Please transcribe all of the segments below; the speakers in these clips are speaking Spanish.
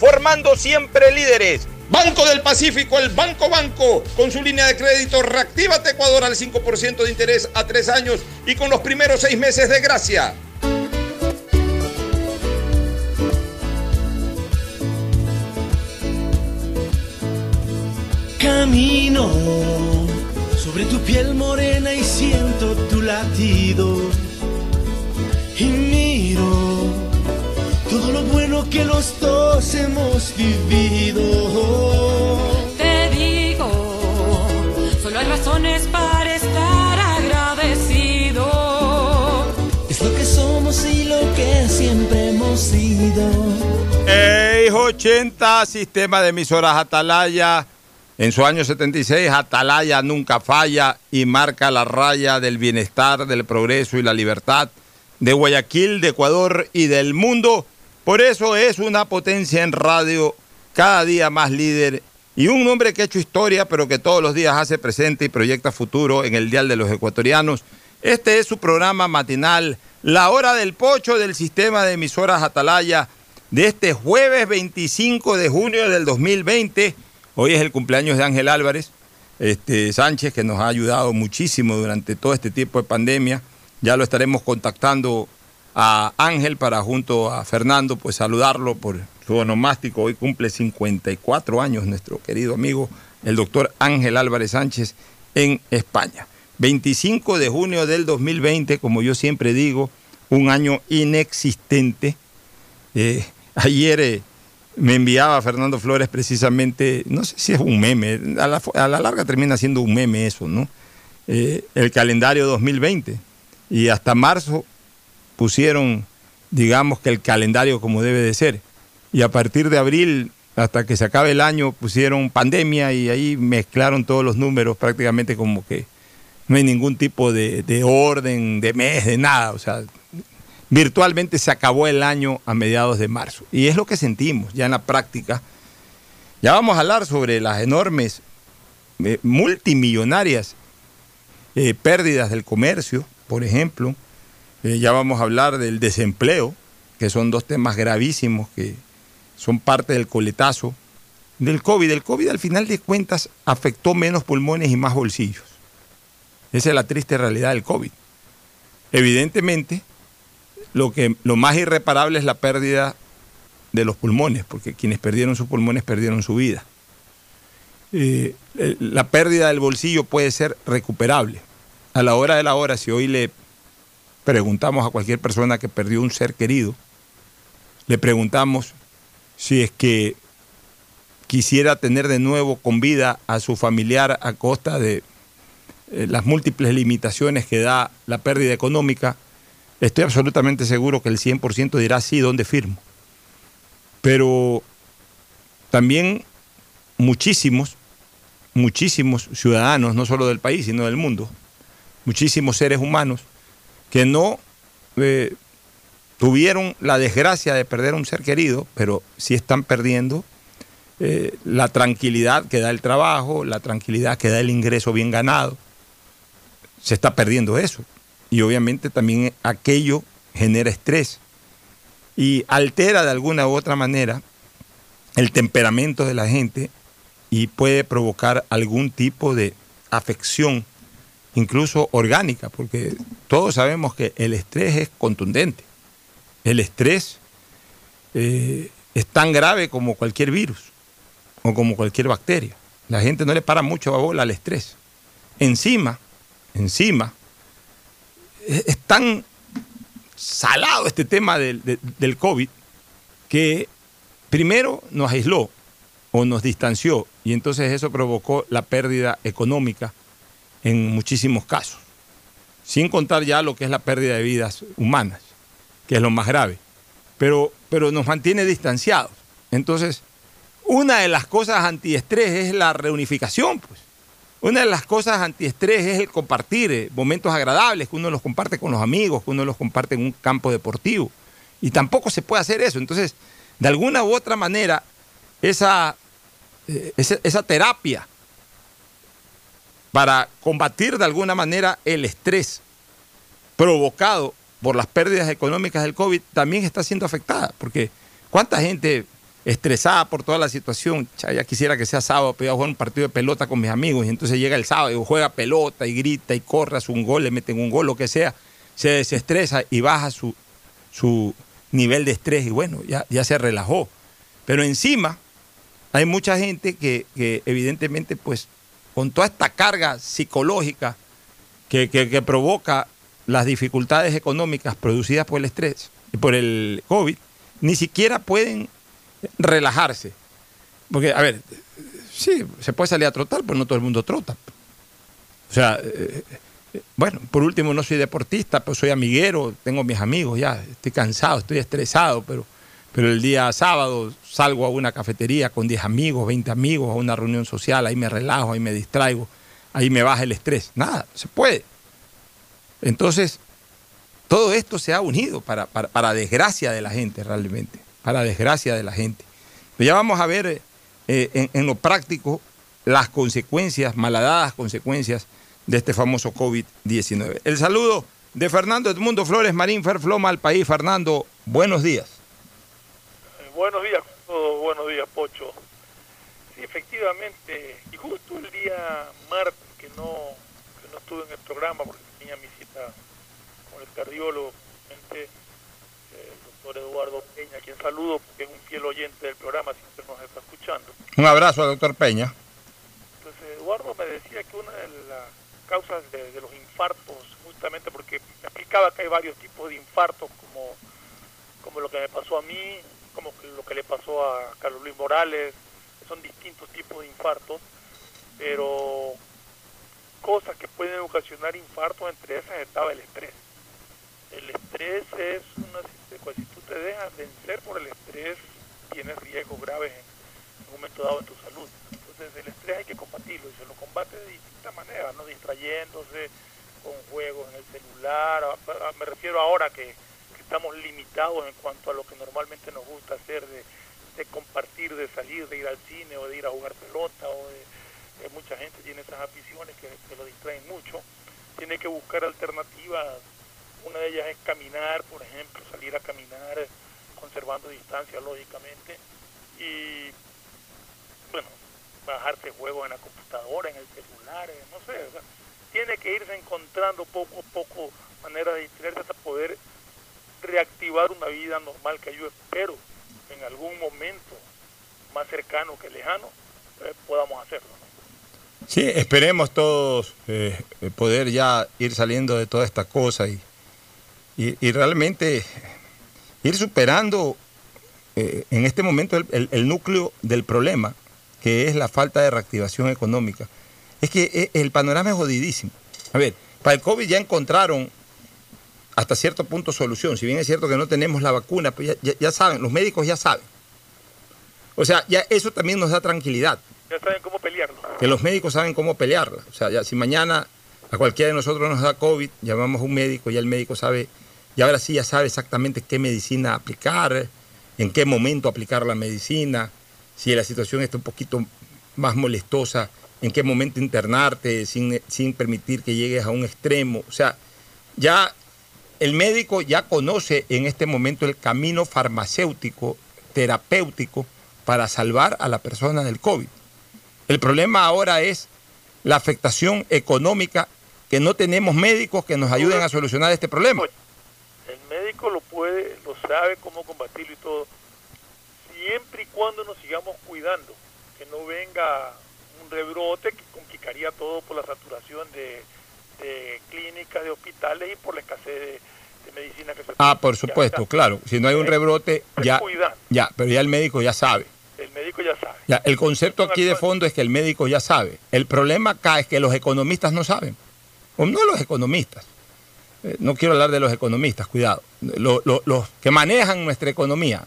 formando siempre líderes. Banco del Pacífico, el Banco Banco, con su línea de crédito Reactívate Ecuador al 5% de interés a tres años y con los primeros seis meses de gracia. Camino sobre tu piel morena y siento tu latido. Y miro lo bueno que los dos hemos vivido. Te digo, solo hay razones para estar agradecido. Es lo que somos y lo que siempre hemos sido. Hey, 80, sistema de emisoras Atalaya. En su año 76, Atalaya nunca falla y marca la raya del bienestar, del progreso y la libertad de Guayaquil, de Ecuador y del mundo. Por eso es una potencia en radio, cada día más líder y un hombre que ha hecho historia, pero que todos los días hace presente y proyecta futuro en el Dial de los Ecuatorianos. Este es su programa matinal, La Hora del Pocho del sistema de emisoras Atalaya, de este jueves 25 de junio del 2020. Hoy es el cumpleaños de Ángel Álvarez este, Sánchez, que nos ha ayudado muchísimo durante todo este tiempo de pandemia. Ya lo estaremos contactando a Ángel para junto a Fernando, pues saludarlo por su onomástico. Hoy cumple 54 años nuestro querido amigo, el doctor Ángel Álvarez Sánchez, en España. 25 de junio del 2020, como yo siempre digo, un año inexistente. Eh, ayer eh, me enviaba Fernando Flores precisamente, no sé si es un meme, a la, larga termina siendo un meme eso, ¿no? Eh, el calendario 2020. Y hasta marzo pusieron, digamos que el calendario como debe de ser. Y a partir de abril, hasta que se acabe el año, pusieron pandemia y ahí mezclaron todos los números prácticamente como que no hay ningún tipo de, de orden, de mes, de nada. O sea, virtualmente se acabó el año a mediados de marzo. Y es lo que sentimos ya en la práctica. Ya vamos a hablar sobre las enormes eh, multimillonarias eh, pérdidas del comercio, por ejemplo. Eh, ya vamos a hablar del desempleo, que son dos temas gravísimos que son parte del coletazo del COVID. El COVID al final de cuentas afectó menos pulmones y más bolsillos. Esa es la triste realidad del COVID. Evidentemente, lo, que, lo más irreparable es la pérdida de los pulmones, porque quienes perdieron sus pulmones perdieron su vida. Eh, la pérdida del bolsillo puede ser recuperable. A la hora de la hora, si hoy le preguntamos a cualquier persona que perdió un ser querido, le preguntamos si es que quisiera tener de nuevo con vida a su familiar a costa de eh, las múltiples limitaciones que da la pérdida económica, estoy absolutamente seguro que el 100% dirá sí, ¿dónde firmo? Pero también muchísimos, muchísimos ciudadanos, no solo del país, sino del mundo, muchísimos seres humanos que no eh, tuvieron la desgracia de perder un ser querido, pero sí están perdiendo eh, la tranquilidad que da el trabajo, la tranquilidad que da el ingreso bien ganado. Se está perdiendo eso. Y obviamente también aquello genera estrés y altera de alguna u otra manera el temperamento de la gente y puede provocar algún tipo de afección, incluso orgánica, porque todos sabemos que el estrés es contundente. El estrés eh, es tan grave como cualquier virus o como cualquier bacteria. La gente no le para mucho a bola al estrés. Encima, encima, es, tan salado este tema del, de- del COVID que primero nos aisló o nos distanció y entonces eso provocó la pérdida económica en muchísimos casos, sin contar ya lo que es la pérdida de vidas humanas, que es lo más grave, pero, pero nos mantiene distanciados. Entonces, una de las cosas antiestrés es la reunificación, pues. Una de las cosas antiestrés es el compartir eh, momentos agradables, que uno los comparte con los amigos, que uno los comparte en un campo deportivo. Y tampoco se puede hacer eso. Entonces, de alguna u otra manera, esa, eh, esa, esa terapia para combatir de alguna manera el estrés provocado por las pérdidas económicas del COVID también está siendo afectada. Porque cuánta gente estresada por toda la situación, ya quisiera que sea sábado, pero a jugar un partido de pelota con mis amigos y entonces llega el sábado y juega pelota y grita y corre, hace un gol, le meten un gol, lo que sea, se desestresa y baja su, su nivel de estrés y bueno, ya, ya se relajó. Pero encima hay mucha gente que evidentemente pues con toda esta carga psicológica que, que- provoca las dificultades económicas producidas por el estrés y por el COVID, ni siquiera pueden relajarse. Porque, a ver, sí, se puede salir a trotar, pero no todo el mundo trota. O sea, eh, eh, bueno, por último no soy deportista, pero soy amiguero, tengo mis amigos, ya, estoy cansado, estoy estresado, pero, pero el día sábado salgo a una cafetería con 10 amigos, 20 amigos, a una reunión social, ahí me relajo, ahí me distraigo, ahí me baja el estrés. Nada, se puede. Entonces, todo esto se ha unido para, para, desgracia de la gente realmente, para desgracia de la gente. Pero ya vamos a ver eh, en, en lo práctico las consecuencias, malhadadas consecuencias de este famoso COVID-19. El saludo de Fernando Edmundo Flores Marín Ferfloma al país. Fernando, buenos días. Buenos días, todos, buenos días, Pocho. Sí, efectivamente, y justo el día martes que no, que no estuve en el programa porque tenía mi cita con el cardiólogo, eh, el doctor Eduardo Peña, a quien saludo porque es un fiel oyente del programa, siempre nos está escuchando. Un abrazo al doctor Peña. Entonces, Eduardo me decía que una de las causas de, de los infartos, justamente porque me explicaba que hay varios tipos de infartos, como, como lo que me pasó a mí, como lo que le pasó a Carlos Luis Morales, son distintos tipos de infartos, pero cosas que pueden ocasionar infartos, entre esas estaba el estrés. El estrés es una, si tú te dejas vencer por el estrés, tienes riesgos graves en un momento dado en tu salud. Entonces el estrés hay que combatirlo y se lo combate de distintas maneras, no distrayéndose con juegos en el celular. Me refiero ahora que estamos limitados en cuanto a lo que normalmente nos gusta hacer, de, compartir, de salir, de ir al cine o de ir a jugar pelota o de, mucha gente tiene esas aficiones que, lo distraen mucho. Tiene que buscar alternativas. Una de ellas es caminar, por ejemplo, salir a caminar conservando distancia, lógicamente. Y bueno, bajarse juegos en la computadora, en el celular, eh, no sé, tiene que irse encontrando poco a poco maneras de distraerse hasta poder reactivar una vida normal que yo espero en algún momento más cercano que lejano eh, podamos hacerlo. Sí, esperemos todos eh, eh, poder ya ir saliendo de toda esta cosa y, y- realmente ir superando en este momento el, núcleo del problema, que es la falta de reactivación económica. Es que el panorama es jodidísimo. A ver, para el COVID ya encontraron hasta cierto punto solución. Si bien es cierto que no tenemos la vacuna, pues ya, ya- ya saben, los médicos ya saben. O sea, ya eso también nos da tranquilidad Ya saben cómo pelearlo. que los médicos saben cómo pelearla. O sea, ya si mañana a cualquiera de nosotros nos da COVID, llamamos a un médico y el médico sabe y ahora sí ya sabe exactamente qué medicina aplicar, en qué momento aplicar la medicina, si la situación está un poquito más molestosa, en qué momento internarte sin, sin permitir que llegues a un extremo. O sea, ya el médico ya conoce en este momento el camino farmacéutico, terapéutico, para salvar a la persona del COVID. El problema ahora es la afectación económica, que no tenemos médicos que nos ayuden a solucionar este problema. El médico lo puede, lo sabe cómo combatirlo y todo, siempre y cuando nos sigamos cuidando, que no venga un rebrote que complicaría todo por la saturación de, de clínicas, de hospitales y por la escasez de, de medicina que se Ah, por supuesto, claro. Si no hay un rebrote, ya, ya, pero ya el médico ya sabe. El médico ya sabe. Ya, el concepto aquí de fondo es que el médico ya sabe. El problema acá es que los economistas no saben. O no los economistas. Eh, no quiero hablar de los economistas, cuidado. Lo- lo- los que manejan nuestra economía,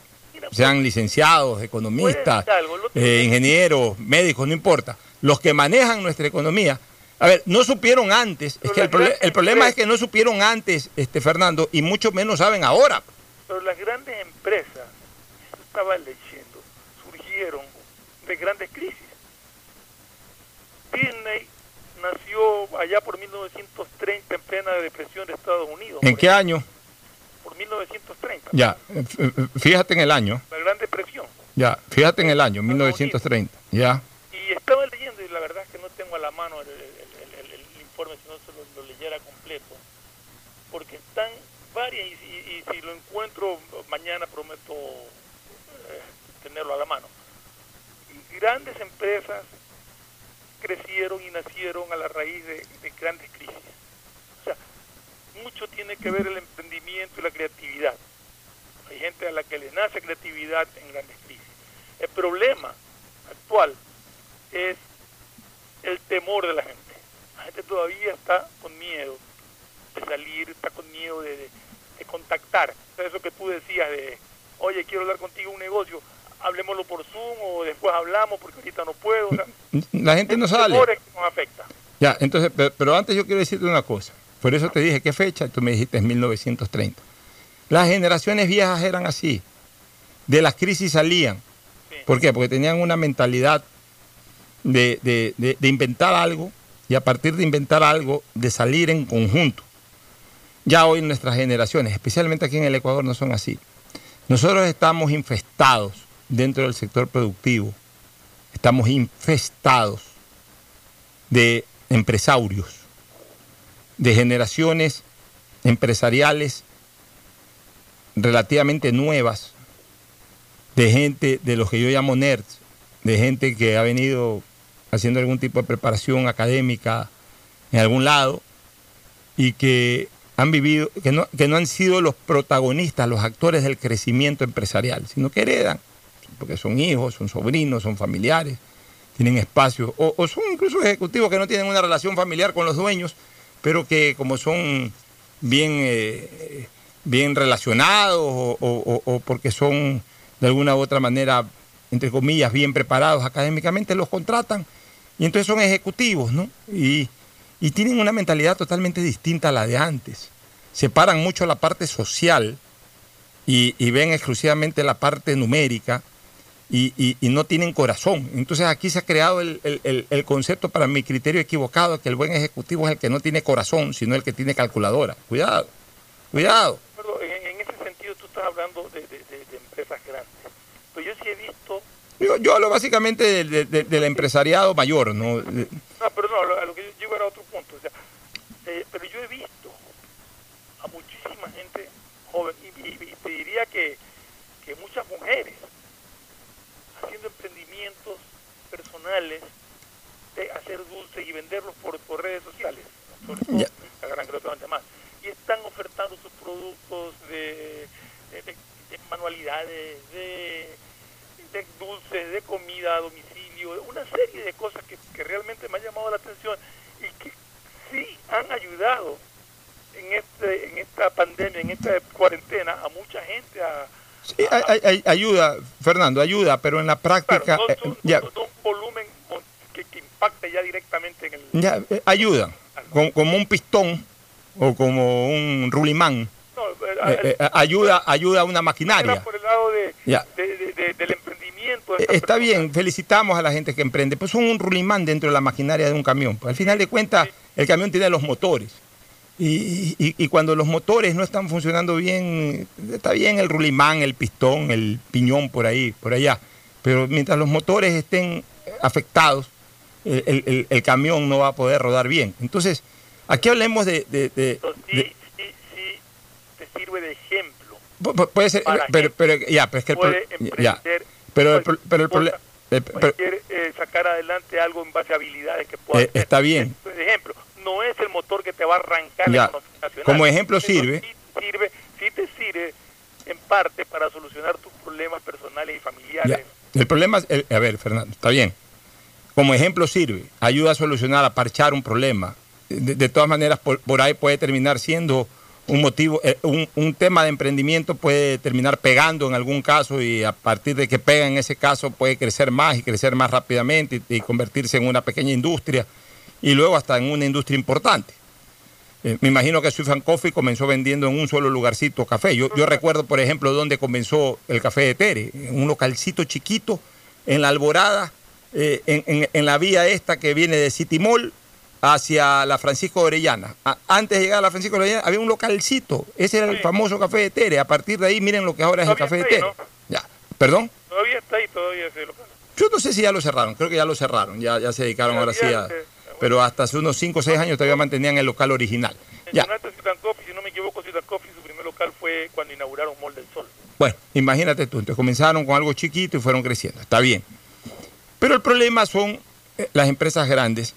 sean licenciados, economistas, eh, ingenieros, médicos, no importa. Los que manejan nuestra economía, a ver, no supieron antes. Es que el, grandes el problema es que no supieron antes, este Fernando, y mucho menos saben ahora. Pero las grandes empresas, estaba leyendo, surgieron de grandes crisis. Disney nació allá por 1930 en plena depresión de Estados Unidos. ¿En qué ejemplo, año? Por 1930. Ya, eh, eh, fíjate en el año. La Gran Depresión. Ya, fíjate en el año, 1930. Ya. Y estaba leyendo, y la verdad es que no tengo a la mano el, el- el- el- el informe, si no se lo, lo leyera completo, porque están varias, y, y- y si lo encuentro mañana prometo eh, tenerlo a la mano. Grandes empresas crecieron y nacieron a la raíz de, de grandes crisis. O sea, mucho tiene que ver el emprendimiento y la creatividad. Hay gente a la que le nace creatividad en grandes crisis. El problema actual es el temor de la gente. La gente todavía está con miedo de salir, está con miedo de- de contactar. Eso que tú decías de, oye, quiero hablar contigo un negocio, hablemoslo por Zoom o después hablamos porque ahorita no puedo. O sea, La gente no sale. es que nos afecta. Ya, entonces, pero, antes yo quiero decirte una cosa. Por eso te dije, ¿qué fecha? Tú me dijiste en 1930. Las generaciones viejas eran así. De las crisis salían. Sí. ¿Por qué? Porque tenían una mentalidad de, de- de- de inventar algo y a partir de inventar algo, de salir en conjunto. Ya hoy nuestras generaciones, especialmente aquí en el Ecuador, no son así. Nosotros estamos infestados dentro del sector productivo, estamos infestados de empresarios, de generaciones empresariales relativamente nuevas, de gente de los que yo llamo nerds, de gente que ha venido haciendo algún tipo de preparación académica en algún lado y que han vivido, que no, que no han sido los protagonistas, los actores del crecimiento empresarial, sino que heredan, porque son hijos, son sobrinos, son familiares, tienen espacios, o, o son incluso ejecutivos que no tienen una relación familiar con los dueños, pero que como son bien, eh, bien relacionados o- o- o porque son de alguna u otra manera, entre comillas, bien preparados académicamente, los contratan y entonces son ejecutivos, ¿no? Y, y tienen una mentalidad totalmente distinta a la de antes. Separan mucho la parte social y, y ven exclusivamente la parte numérica y, y- y no tienen corazón. Entonces aquí se ha creado el, el- el- concepto, para mi criterio equivocado, que el buen ejecutivo es el que no tiene corazón, sino el que tiene calculadora. Cuidado, cuidado. Pero en, en ese sentido tú estás hablando de, de- de- de empresas grandes. Pero yo sí he visto, Yo, yo hablo básicamente del- empresariado mayor, ¿no? No, pero no, a lo que yo llego era otro punto. O sea, eh, pero yo he visto a muchísima gente joven y, y- y te diría que, que muchas mujeres haciendo emprendimientos de hacer dulces y venderlos por, por redes sociales, sobre todo Ya. Instagram creo que bastante más, y están ofertando sus productos de, de- de- de manualidades, de, dulces, de comida a domicilio, una serie de cosas que, que realmente me han llamado la atención y que sí han ayudado en este en esta pandemia, en esta cuarentena a mucha gente a Sí, ay- ay- ay- ayuda, Fernando, ayuda, pero en la práctica... Claro, no, eh, no- no volumen impacte ya directamente en el... ya, eh, ayuda, como, como un pistón o como un rulimán. No, eh, eh, eh, ayuda, ayuda a una maquinaria. por el lado de, Ya. de- de- de- del emprendimiento. Está personas. bien, felicitamos a la gente que emprende, pues son un rulimán dentro de la maquinaria de un camión. Pues al final de cuentas, el camión tiene los motores. Y, y- y cuando los motores no están funcionando bien, está bien el rulimán, el pistón, el piñón por ahí, por allá. Pero mientras los motores estén afectados, el, el- el- camión no va a poder rodar bien. Entonces, aquí hablemos de... de- de- Entonces, sí, de- sí, sí, te sirve de ejemplo. pu- pu- puede ser, pero, ya, pero es que el ya, pero el, cualquier pro- pero el problema... Cualquier eh, sacar adelante algo en base a habilidades que pueda Eh, está bien. Por ejemplo, no es el motor que te va a arrancar Ya. la economía nacional. Como ejemplo sirve- Sí, sirve, sí te sirve en parte para solucionar tus problemas personales y familiares. Ya. El problema es, el- a ver, Fernando, está bien. Como ejemplo sirve, ayuda a solucionar, a parchar un problema. De, todas maneras, por, ahí puede terminar siendo un motivo, eh, un, tema de emprendimiento puede terminar pegando en algún caso y a partir de que pega en ese caso puede crecer más y crecer más rápidamente y, convertirse en una pequeña industria y luego hasta en una industria importante. Eh, me imagino que Swift and Coffee comenzó vendiendo en un solo lugarcito café. Yo, yo recuerdo, por ejemplo, dónde comenzó el café de Tere, en un localcito chiquito, en la Alborada, eh, en, en- en la vía esta que viene de City Mall hacia la Francisco Orellana. A- antes de llegar a la Francisco Orellana había un localcito, ese era el Sí. famoso café de Tere. A partir de ahí, miren lo que ahora es el café de Tere. Ya, perdón. Todavía está ahí, todavía ese local. Yo no sé si ya lo cerraron, creo que ya lo cerraron, ya, ya se dedicaron ahora sí a... Eh, Pero hasta hace unos 5 o 6 años todavía mantenían el local original. Ya. Coffee, si no me equivoco, Coffee, su primer local fue cuando inauguraron Mall del Sol. Bueno, imagínate tú, entonces comenzaron con algo chiquito y fueron creciendo, está bien. Pero el problema son eh, las empresas grandes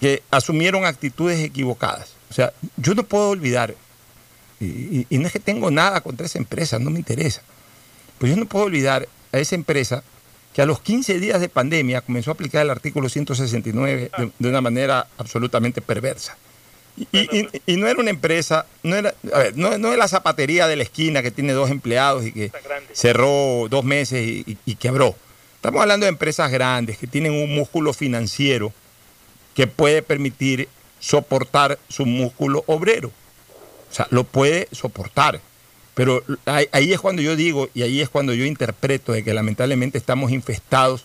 que asumieron actitudes equivocadas. O sea, yo no puedo olvidar, y, y- y no es que tengo nada contra esa empresa, no me interesa, pues yo no puedo olvidar a esa empresa que a los 15 días de pandemia comenzó a aplicar el artículo 169 de, de una manera absolutamente perversa. Y, y- y- no era una empresa, no era, a ver, no, no es la zapatería de la esquina que tiene dos empleados y que cerró dos meses y, y- y quebró. Estamos hablando de empresas grandes que tienen un músculo financiero que puede permitir soportar su músculo obrero. O sea, lo puede soportar. Pero ahí, es cuando yo digo y ahí es cuando yo interpreto de que lamentablemente estamos infestados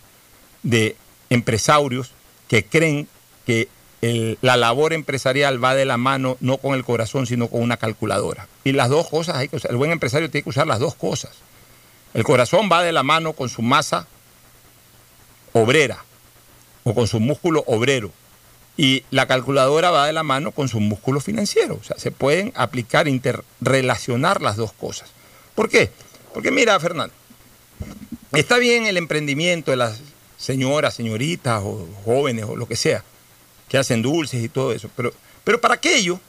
de empresarios que creen que la labor empresarial va de la mano no con el corazón, sino con una calculadora. Y las dos cosas hay que usar. El buen empresario tiene que usar las dos cosas. El corazón va de la mano con su masa obrera o con su músculo obrero. Y la calculadora va de la mano con su músculo financiero. O sea, se pueden aplicar, interrelacionar las dos cosas. ¿Por qué? Porque mira, Fernando, está bien el emprendimiento de las señoras, señoritas o jóvenes o lo que sea, que hacen dulces y todo eso, pero, pero para aquello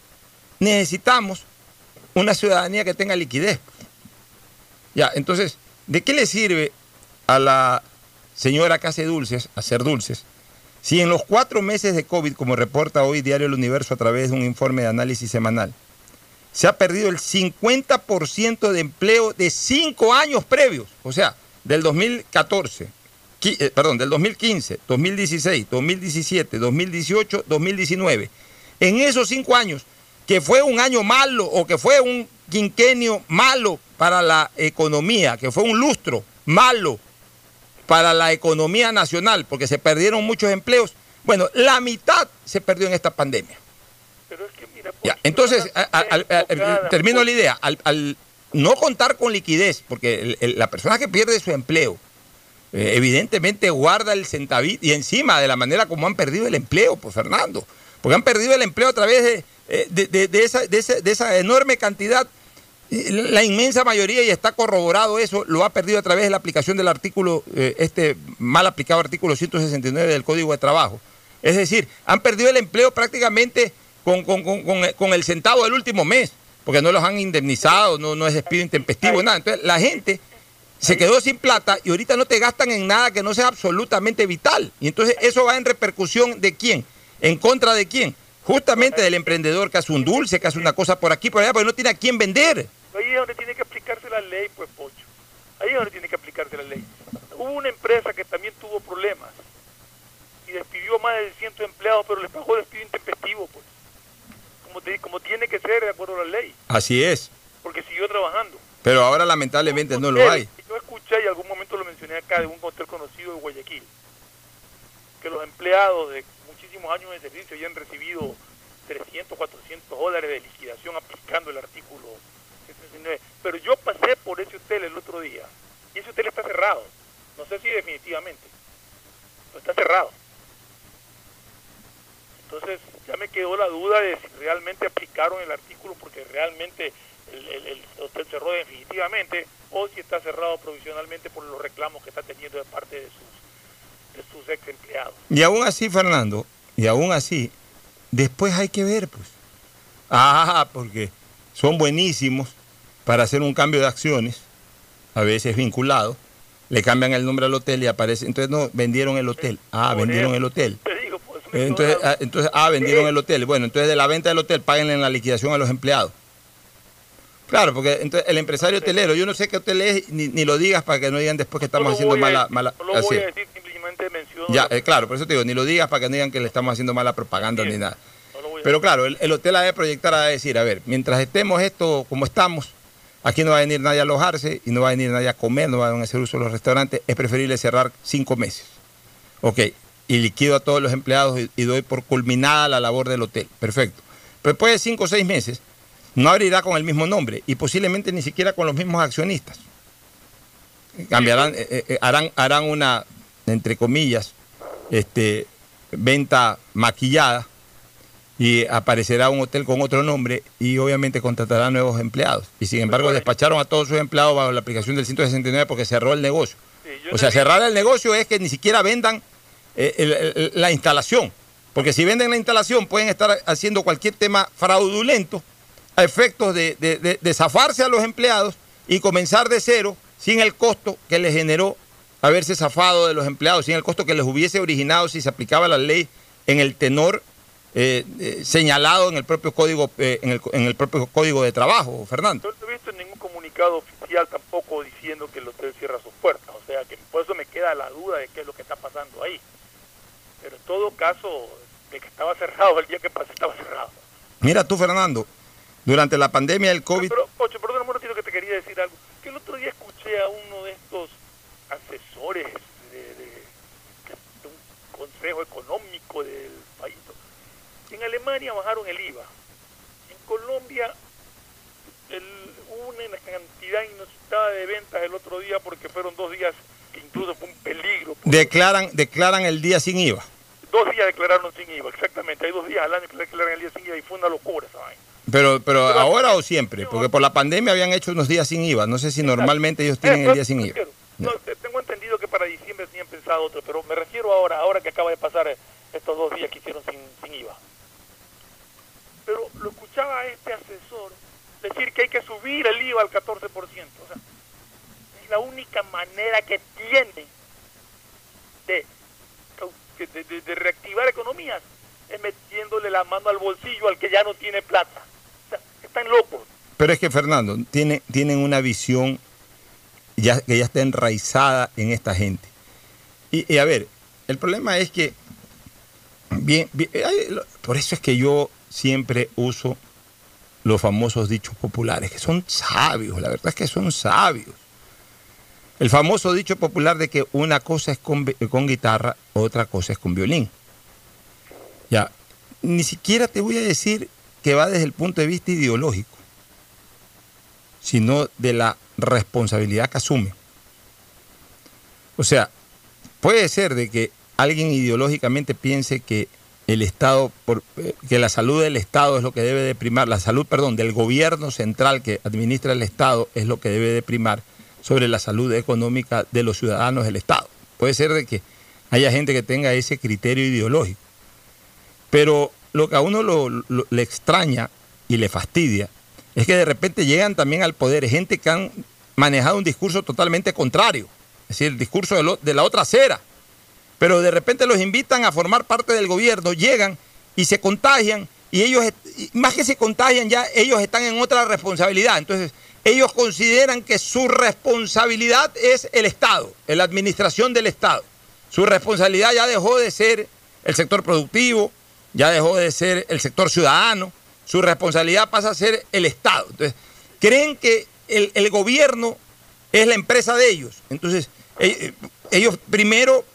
necesitamos una ciudadanía que tenga liquidez. Ya, entonces, ¿de qué le sirve a la señora que hace dulces, hacer dulces, si en los cuatro meses de COVID, como reporta hoy Diario El Universo a través de un informe de análisis semanal, se ha perdido el 50% de empleo de cinco años previos, o sea, del 2014, qui- eh, perdón, del 2015, 2016, 2017, 2018, 2019. En esos cinco años, que fue un año malo o que fue un quinquenio malo para la economía, que fue un lustro malo para la economía nacional, porque se perdieron muchos empleos. Bueno, la mitad se perdió en esta pandemia. Pero es que, mira, Ya, entonces, a- al- enfocadas, termino la idea. Al, al no contar con liquidez, porque el- el- la persona que pierde su empleo, eh, evidentemente guarda el centavito y encima de la manera como han perdido el empleo, pues Fernando, porque han perdido el empleo a través de, eh, de- de- de esa, de esa- de esa enorme cantidad. Eh, La inmensa mayoría, y está corroborado eso, lo ha perdido a través de la aplicación del artículo, eh, este mal aplicado artículo 169 del Código de Trabajo. Es decir, han perdido el empleo prácticamente con, con- con- con- con el centavo del último mes, porque no los han indemnizado, no, no es despido intempestivo, nada. Entonces, la gente se quedó sin plata y ahorita no te gastan en nada que no sea absolutamente vital. Y entonces eso va en repercusión de quién, en contra de quién. Justamente del emprendedor que hace un dulce, que hace una cosa por aquí, por allá, porque no tiene a quién vender. Es donde tiene que aplicarse la ley, pues, Pocho. Ahí es donde tiene que aplicarse la ley. Hubo una empresa que también tuvo problemas y despidió más de 100 empleados, pero les pagó despido intempestivo, pues. Como, te- como tiene que ser de acuerdo a la ley. Así es. porque siguió trabajando. Pero ahora lamentablemente no lo hay. Yo escuché y algún momento lo mencioné acá de un hotel conocido de Guayaquil, que los empleados de muchísimos años de servicio habían recibido 300, 400 dólares de liquidación aplicando el artículo 169. Pero yo pasé por ese hotel el otro día y ese hotel está cerrado. No sé si definitivamente, pero está cerrado. Entonces ya me quedó la duda de si realmente aplicaron el artículo porque realmente el, el- el hotel cerró definitivamente o si está cerrado provisionalmente por los reclamos que está teniendo de parte de sus, de sus ex empleados. Y aún así, Fernando, y aún así, después hay que ver, pues. Ah, porque son buenísimos para hacer un cambio de acciones, a veces vinculado. Le cambian el nombre al hotel y aparece. Entonces, no, vendieron el hotel. Ah, vendieron el hotel. Entonces, ah, entonces, ah, vendieron el hotel. Bueno, entonces de la venta del hotel, páguenle en la liquidación a los empleados. Claro, porque entonces el empresario hotelero, yo no sé qué hotel es, ni, ni lo digas para que no digan después que estamos haciendo mala... mala no lo así voy es. a decir, simplemente menciono. Ya, eh, claro, por eso te digo, ni lo digas para que no digan que le estamos haciendo mala propaganda ni nada. Pero claro, el, el hotel ha de proyectar, ha de decir, a ver, mientras estemos esto como estamos, aquí no va a venir nadie a alojarse y no va a venir nadie a comer, no van a hacer uso de los restaurantes, es preferible cerrar cinco meses. Ok, y liquido a todos los empleados y, doy por culminada la labor del hotel. Perfecto. Pero después de cinco o seis meses, no abrirá con el mismo nombre y posiblemente ni siquiera con los mismos accionistas. Cambiarán, eh, eh, eh, harán, harán una, entre comillas, este, venta maquillada y aparecerá un hotel con otro nombre y obviamente contratará nuevos empleados. Y sin embargo despacharon a todos sus empleados bajo la aplicación del 169 porque cerró el negocio. Sí, O sea, cerrar el negocio es que ni siquiera vendan eh, el- el- la instalación. Porque si venden la instalación pueden estar haciendo cualquier tema fraudulento a efectos de, de- de- de zafarse a los empleados y comenzar de cero sin el costo que les generó haberse zafado de los empleados, sin el costo que les hubiese originado si se aplicaba la ley en el tenor eh, eh, señalado en el propio código eh, en, el, en el propio código de trabajo, Fernando. Yo no he visto ningún comunicado oficial tampoco diciendo que el hotel cierra sus puertas. O sea, que por eso me queda la duda de qué es lo que está pasando ahí. Pero en todo caso, de que estaba cerrado, el día que pasé estaba cerrado. Mira tú, Fernando, durante la pandemia del COVID, Pero, Ocho, perdón, un momentito que te quería decir algo. Que el otro día escuché a uno de estos asesores de, de- de un consejo económico del país. En Alemania bajaron el IVA. En Colombia el, una cantidad inusitada de ventas el otro día porque fueron dos días que incluso fue un peligro. declaran, declaran el día sin IVA. Dos días declararon sin IVA, exactamente. Hay dos días al año que declaran el día sin IVA y fue una locura esa vaina. Pero, pero Pero- ahora o siempre, porque por la pandemia habían hecho unos días sin IVA. No sé si normalmente ellos tienen el día sin IVA. No, te- tengo entendido que para diciembre tenían pensado otro, pero me refiero ahora, ahora que acaba de pasar estos dos días que hicieron sin. Pero lo escuchaba a este asesor decir que hay que subir el IVA al 14%. O sea, es la única manera que tiene de, de, reactivar economías es metiéndole la mano al bolsillo al que ya no tiene plata. O sea, están locos. Pero es que, Fernando, tiene, tienen una visión ya, que ya está enraizada en esta gente. Y, a ver, el problema es que, bien, por eso es que yo siempre uso los famosos dichos populares, que son sabios, la verdad es que son sabios. El famoso dicho popular de que una cosa es con, con guitarra, otra cosa es con violín. Ya, ni siquiera te voy a decir que va desde el punto de vista ideológico, sino de la responsabilidad que asume. O sea, puede ser de que alguien ideológicamente piense que el Estado, por- eh, que la salud del Estado es lo que debe de primar, la salud, perdón, del gobierno central que administra el Estado es lo que debe de primar sobre la salud económica de los ciudadanos del Estado. Puede ser de que haya gente que tenga ese criterio ideológico. Pero lo que a uno le extraña y le fastidia es que de repente llegan también al poder gente que han manejado un discurso totalmente contrario, es decir, el discurso de, de la otra acera. Pero de repente los invitan a formar parte del gobierno, llegan y se contagian y ellos, más que se contagian ya, ellos están en otra responsabilidad. Entonces, ellos consideran que su responsabilidad es el Estado, la administración del Estado. Su responsabilidad ya dejó de ser el sector productivo, ya dejó de ser el sector ciudadano, su responsabilidad pasa a ser el Estado. Entonces, creen que el, el gobierno es la empresa de ellos. Entonces, eh, ellos primero,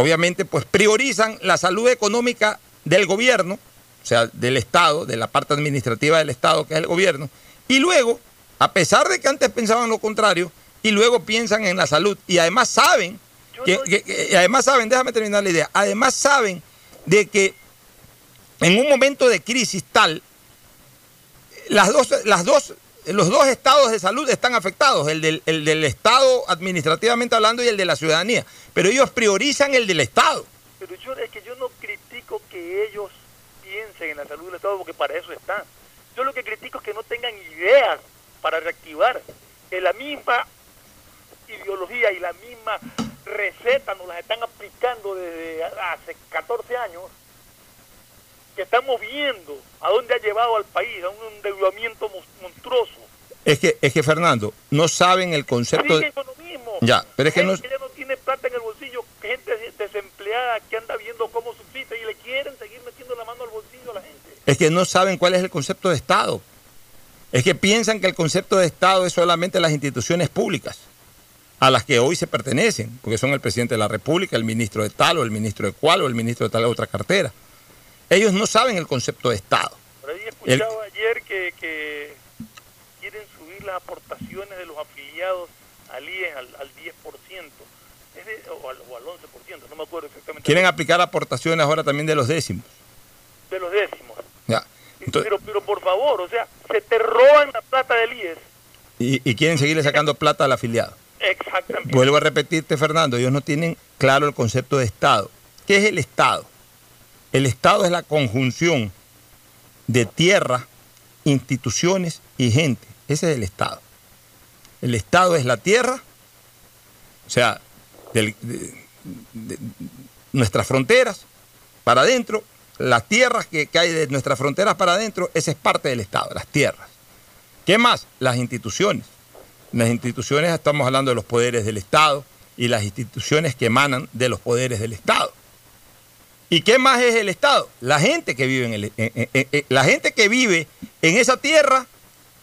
obviamente, pues priorizan la salud económica del gobierno, o sea, del Estado, de la parte administrativa del Estado, que es el gobierno, y luego, a pesar de que antes pensaban lo contrario, y luego piensan en la salud, y además saben, que- además saben, déjame terminar la idea, además saben de que en un momento de crisis tal, las dos, las dos, los dos estados de salud están afectados, el del, el del Estado administrativamente hablando y el de la ciudadanía, pero ellos priorizan el del Estado. Pero yo es que yo no critico que ellos piensen en la salud del Estado porque para eso están. Yo lo que critico es que no tengan ideas para reactivar. La misma ideología y la misma receta nos las están aplicando desde hace 14 años. Que estamos viendo a dónde ha llevado al país, a un endeudamiento mon- monstruoso. Es que, es que Fernando, no saben el concepto de... Siguen con lo mismo. Ya, pero es que no- Gente ya no tiene plata en el bolsillo, gente desempleada que anda viendo cómo subsiste y le quieren seguir metiendo la mano al bolsillo a la gente. Es que no saben cuál es el concepto de Estado. Es que piensan que el concepto de Estado es solamente las instituciones públicas a las que hoy se pertenecen, porque son el presidente de la República, el ministro de tal o el ministro de cual o el ministro de tal otra cartera. Ellos no saben el concepto de Estado. Por ahí escuchaba ayer que, que quieren subir las aportaciones de los afiliados al IES al, al 10%, es de- o, al, o al 11%, no me acuerdo exactamente. Quieren aplicar aportaciones ahora también de los décimos. De los décimos. Ya. Entonces, pero, pero por favor, o sea, se te roban la plata del IES. y, y quieren seguirle sacando plata al afiliado. Exactamente. Vuelvo a repetirte, Fernando, ellos no tienen claro el concepto de Estado. ¿Qué es el Estado? El Estado es la conjunción de tierra, instituciones y gente. Ese es el Estado. El Estado es la tierra, o sea, de- nuestras fronteras para adentro, las tierras que, que hay de nuestras fronteras para adentro, esa es parte del Estado, las tierras. ¿Qué más? Las instituciones. Las instituciones, estamos hablando de los poderes del Estado y las instituciones que emanan de los poderes del Estado. ¿Y qué más es el Estado? La gente que vive en, la gente que vive en esa tierra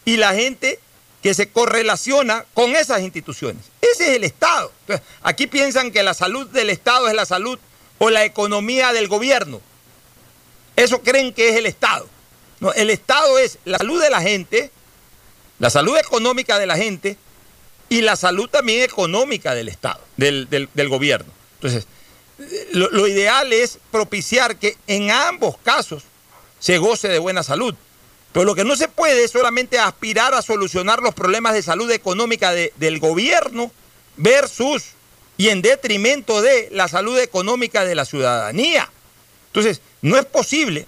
y la gente que se correlaciona con esas instituciones. Ese es el Estado. Entonces, aquí piensan que la salud del Estado es la salud o la economía del gobierno. Eso creen que es el Estado. No, el Estado es la salud de la gente, la salud económica de la gente y la salud también económica del Estado, del, del- del gobierno. Entonces, lo, ideal es propiciar que en ambos casos se goce de buena salud. Pero lo que no se puede es solamente aspirar a solucionar los problemas de salud económica de- del gobierno versus y en detrimento de la salud económica de la ciudadanía. Entonces, no es posible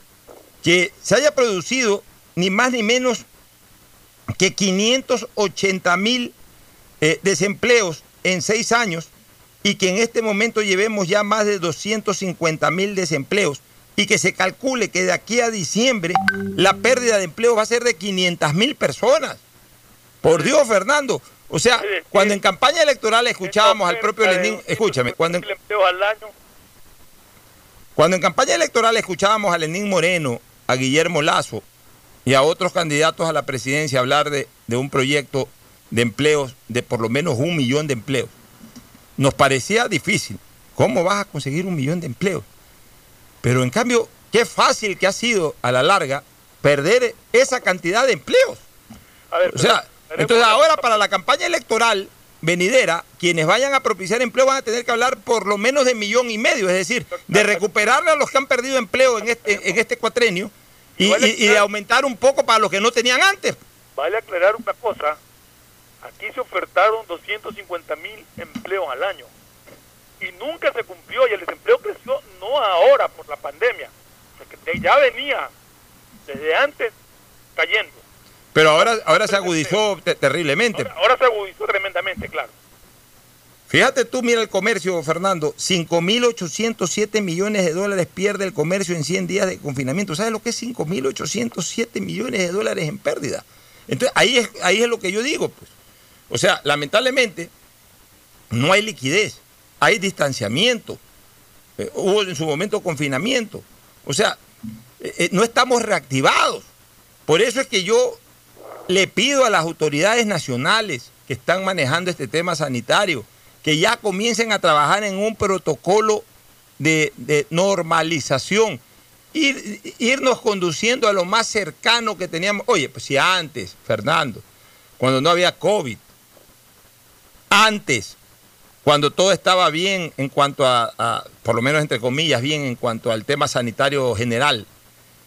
que se haya producido ni más ni menos que 580 mil eh, desempleos en seis años y que en este momento llevemos ya más de 250 mil desempleos y que se calcule que de aquí a diciembre la pérdida de empleo va a ser de 500 mil personas. Por Dios, Fernando. O sea, cuando en campaña electoral escuchábamos al propio Lenín, escúchame, cuando en, cuando campaña electoral escuchábamos a Lenín Moreno, a Guillermo Lazo y a otros candidatos a la presidencia hablar de, de un proyecto de empleos, de por lo menos un millón de empleos, nos parecía difícil. ¿Cómo vas a conseguir un millón de empleos? Pero en cambio, qué fácil que ha sido a la larga perder esa cantidad de empleos. A ver, O sea, pero- entonces ahora para la campaña electoral venidera, quienes vayan a propiciar empleo van a tener que hablar por lo menos de millón y medio, es decir, de recuperarle a los que han perdido empleo en este, en este cuatrenio y, y- y de aumentar un poco para los que no tenían antes. Vale aclarar una cosa. Aquí se ofertaron 250 mil empleos al año y nunca se cumplió y el desempleo creció no ahora por la pandemia, ya venía desde antes cayendo. Pero ahora, ahora se agudizó te- terriblemente. Ahora, ahora se agudizó tremendamente, claro. Fíjate tú, mira el comercio, Fernando, 5.807 millones de dólares pierde el comercio en 100 días de confinamiento. ¿Sabes lo que es 5.807 millones de dólares en pérdida? Entonces, ahí es, ahí es lo que yo digo, pues. O sea, lamentablemente, no hay liquidez, hay distanciamiento, eh, hubo en su momento confinamiento. O sea, eh, eh, no estamos reactivados. Por eso es que yo le pido a las autoridades nacionales que están manejando este tema sanitario que ya comiencen a trabajar en un protocolo de, normalización. Ir- irnos conduciendo a lo más cercano que teníamos. Oye, pues si antes, Fernando, cuando no había COVID, antes, cuando todo estaba bien en cuanto a, a, por lo menos entre comillas, bien en cuanto al tema sanitario general,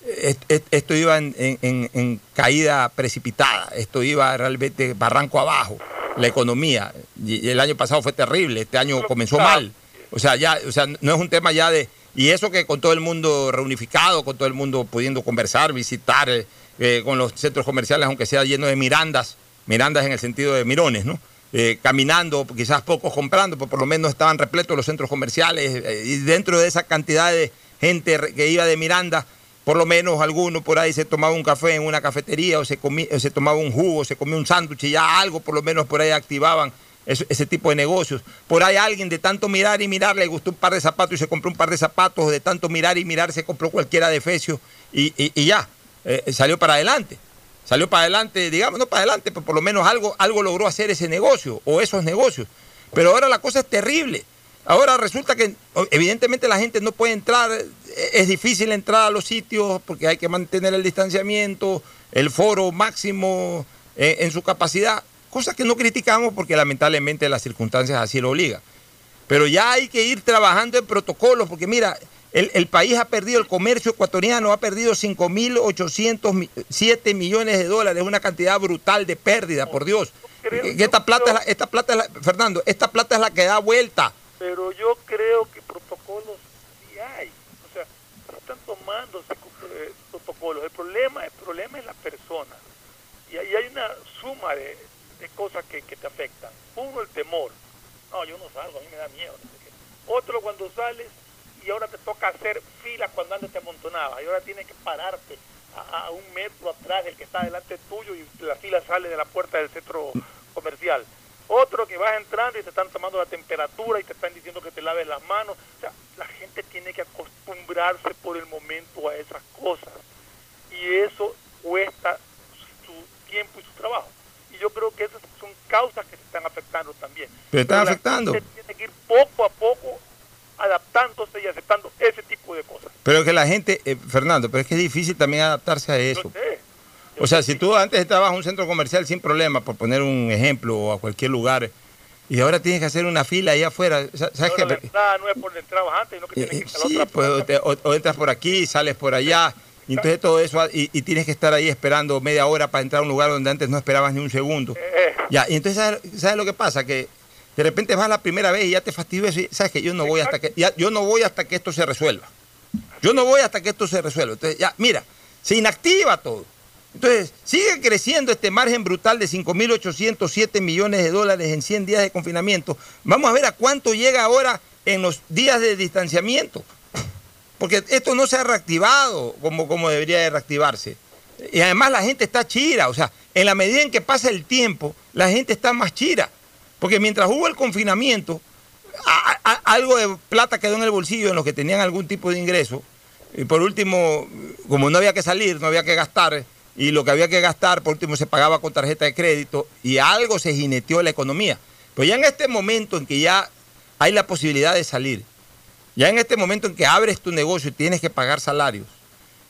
est- est- esto iba en, en- en- en caída precipitada, esto iba realmente barranco abajo, la economía. Y, y el año pasado fue terrible, este año comenzó mal. O sea, ya, o sea, no es un tema ya de. Y eso que con todo el mundo reunificado, con todo el mundo pudiendo conversar, visitar, eh, eh, con los centros comerciales, aunque sea lleno de mirandas, mirandas en el sentido de mirones, ¿no? Eh, caminando, quizás pocos comprando, pero por lo menos estaban repletos los centros comerciales eh, y dentro de esa cantidad de gente que iba de Miranda, por lo menos alguno por ahí se tomaba un café en una cafetería o se, comía, o se tomaba un jugo, se comía un sándwich y ya algo por lo menos por ahí activaban ese tipo de negocios. Por ahí alguien de tanto mirar y mirar le gustó un par de zapatos y se compró un par de zapatos, de tanto mirar y mirar se compró cualquiera de Fecio y, y- y ya, eh, salió para adelante. Salió para adelante, digamos, no para adelante, pero por lo menos algo, algo logró hacer ese negocio o esos negocios. Pero ahora la cosa es terrible. Ahora resulta que evidentemente la gente no puede entrar, eh, es difícil entrar a los sitios porque hay que mantener el distanciamiento, el foro máximo eh, en su capacidad, cosas que no criticamos porque lamentablemente las circunstancias así lo obligan. Pero ya hay que ir trabajando en protocolos, porque mira, el, el país ha perdido, el comercio ecuatoriano ha perdido 5.807 millones de dólares, una cantidad brutal de pérdida, por Dios. creo- esta plata, es la- esta plata es la- Fernando, esta plata es la que da vuelta. pero yo creo que protocolos sí hay. O sea, se están tomando eh, protocolos. El problema, el problema es la persona. Y ahí hay una suma de, de cosas que, que te afectan. Uno, el temor. No, yo no salgo, a mí me da miedo. no sé qué. Otro, cuando sales y ahora te toca hacer filas cuando antes te amontonabas. Y ahora tienes que pararte a, a un metro atrás del que está delante tuyo y la fila sale de la puerta del centro comercial. Otro que vas entrando y te están tomando la temperatura y te están diciendo que te laves las manos. O sea, la gente tiene que acostumbrarse por el momento a esas cosas. Y eso cuesta su tiempo y su trabajo. Y yo creo que esas son causas que se están afectando también. Pero están afectando. gente tiene que ir poco a poco adaptándose y aceptando ese tipo de cosas. Pero que la gente, eh, Fernando, pero es que es difícil también adaptarse a eso. Yo sé. Yo O sea, sé si que- tú antes estabas en un centro comercial sin problema, por poner un ejemplo, o a cualquier lugar, y ahora tienes que hacer una fila allá afuera, sa- ¿sabes ahora la entrada no es por donde entrabas antes, sino que tienes que eh, Sí, otra pues, o, puerta. te- o- o entras por aquí, sales por allá, y entonces todo eso, y, y tienes que estar ahí esperando media hora para entrar a un lugar donde antes no esperabas ni un segundo. Eh, Ya, y entonces, ¿sabes, sabes lo que pasa? Que de repente vas la primera vez y ya te fastidió y sabes que yo no voy hasta que, ya, yo no voy hasta que esto se resuelva. Yo no voy hasta que esto se resuelva. Entonces, ya, mira, se inactiva todo. Entonces, sigue creciendo este margen brutal de 5.807 millones de dólares en 100 días de confinamiento. Vamos a ver a cuánto llega ahora en los días de distanciamiento. Porque esto no se ha reactivado como, como debería de reactivarse. Y además la gente está chira. O sea, en la medida en que pasa el tiempo, la gente está más chira. Porque mientras hubo el confinamiento, algo de plata quedó en el bolsillo en los que tenían algún tipo de ingreso. Y por último, como no había que salir, no había que gastar, y lo que había que gastar, por último, se pagaba con tarjeta de crédito, y algo se jineteó la economía. Pero ya en este momento en que ya hay la posibilidad de salir, ya en este momento en que abres tu negocio y tienes que pagar salarios,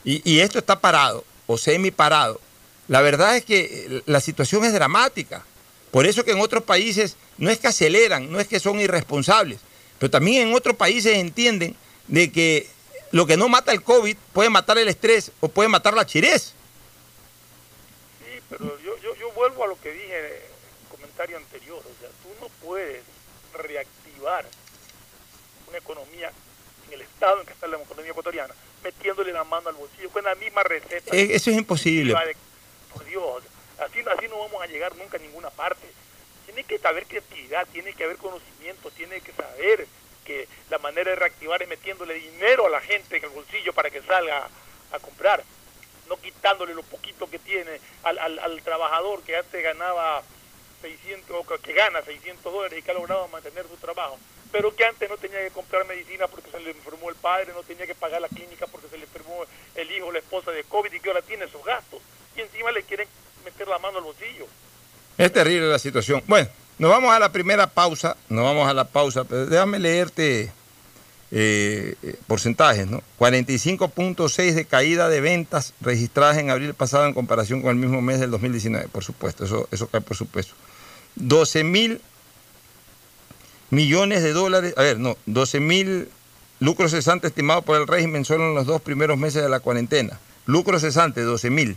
y, y esto está parado o semi parado, la verdad es que la situación es dramática. Por eso que en otros países no es que aceleran, no es que son irresponsables, pero también en otros países entienden de que lo que no mata el COVID puede matar el estrés o puede matar la chirez. Sí, pero yo, yo, yo vuelvo a lo que dije en el comentario anterior. O sea, tú no puedes reactivar una economía en el estado en que está la economía ecuatoriana metiéndole la mano al bolsillo con la misma receta. Eh, Eso es imposible. Por Dios, así, así no vamos a llegar nunca a ninguna parte. Tiene que haber creatividad, tiene que haber conocimiento, tiene que saber que la manera de reactivar es metiéndole dinero a la gente en el bolsillo para que salga a comprar, no quitándole lo poquito que tiene al, al, al trabajador que antes ganaba 600, o que gana 600 dólares y que ha logrado mantener su trabajo, pero que antes no tenía que comprar medicina porque se le enfermó el padre, no tenía que pagar la clínica porque se le enfermó el hijo o la esposa de COVID y que ahora tiene esos gastos. Y encima le quieren meter la mano al bolsillo Es terrible la situación. Bueno, nos vamos a la primera pausa, nos vamos a la pausa, pero déjame leerte eh, eh, porcentajes, ¿no? 45.6 de caída de ventas registradas en abril pasado en comparación con el mismo mes del 2019, por supuesto, eso, eso cae por supuesto. 12 mil millones de dólares, a ver, no, 12 mil lucros cesantes estimados por el régimen solo en los dos primeros meses de la cuarentena. Lucro cesante, 12 mil.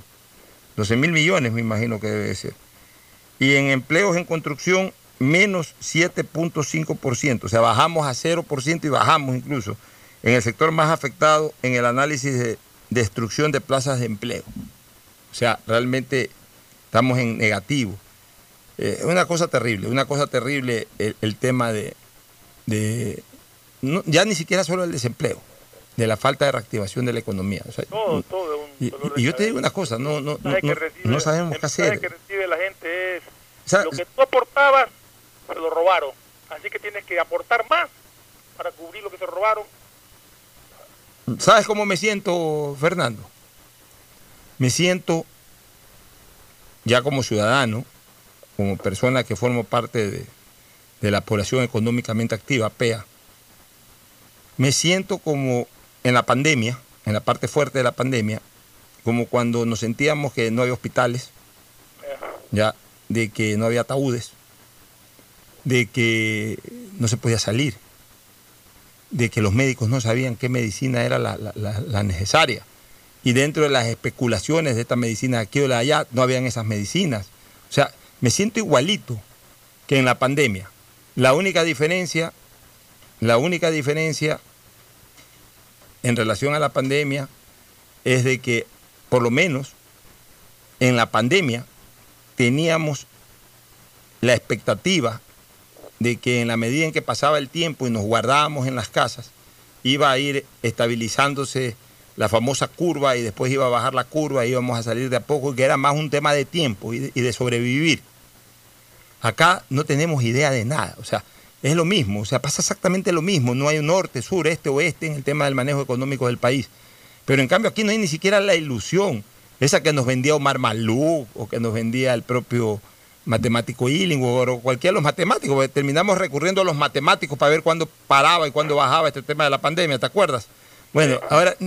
12 mil millones me imagino que debe ser. Y en empleos en construcción, menos 7.5%. O sea, bajamos a 0% y bajamos incluso en el sector más afectado en el análisis de destrucción de plazas de empleo. O sea, realmente estamos en negativo. Es una cosa terrible, una cosa terrible el, tema de, de ya ni siquiera solo el desempleo, de la falta de reactivación de la economía. O sea, Todo, todo es un y, yo te digo una cosa, no, no, no, no- recibe- no sabemos qué hacer. que recibe la gente es O sea, lo que tú aportabas se lo robaron así que tienes que aportar más para cubrir lo que se robaron ¿Sabes cómo me siento, Fernando? Me siento ya como ciudadano, como persona que formo parte de, de la población económicamente activa, PEA. Me siento como en la pandemia, en la parte fuerte de la pandemia, como cuando nos sentíamos que no había hospitales, ya, de que no había ataúdes, de que no se podía salir, de que los médicos no sabían qué medicina era la, necesaria. Y dentro de las especulaciones de esta medicina aquí o de allá, no habían esas medicinas. O sea, me siento igualito que en la pandemia. La única diferencia, la única diferencia en relación a la pandemia es de que, por lo menos, en la pandemia teníamos la expectativa de que en la medida en que pasaba el tiempo y nos guardábamos en las casas, iba a ir estabilizándose la famosa curva y después iba a bajar la curva y íbamos a salir de a poco, y que era más un tema de tiempo y de, sobrevivir. Acá no tenemos idea de nada, o sea, es lo mismo, o sea, pasa exactamente lo mismo, no hay un norte, sur, este, oeste en el tema del manejo económico del país. Pero en cambio aquí no hay ni siquiera la ilusión, esa que nos vendía Omar Malú o que nos vendía el propio matemático Illingworth o cualquiera de los matemáticos, porque terminamos recurriendo a los matemáticos para ver cuándo paraba y cuándo bajaba este tema de la pandemia, ¿te acuerdas? Bueno, ahora,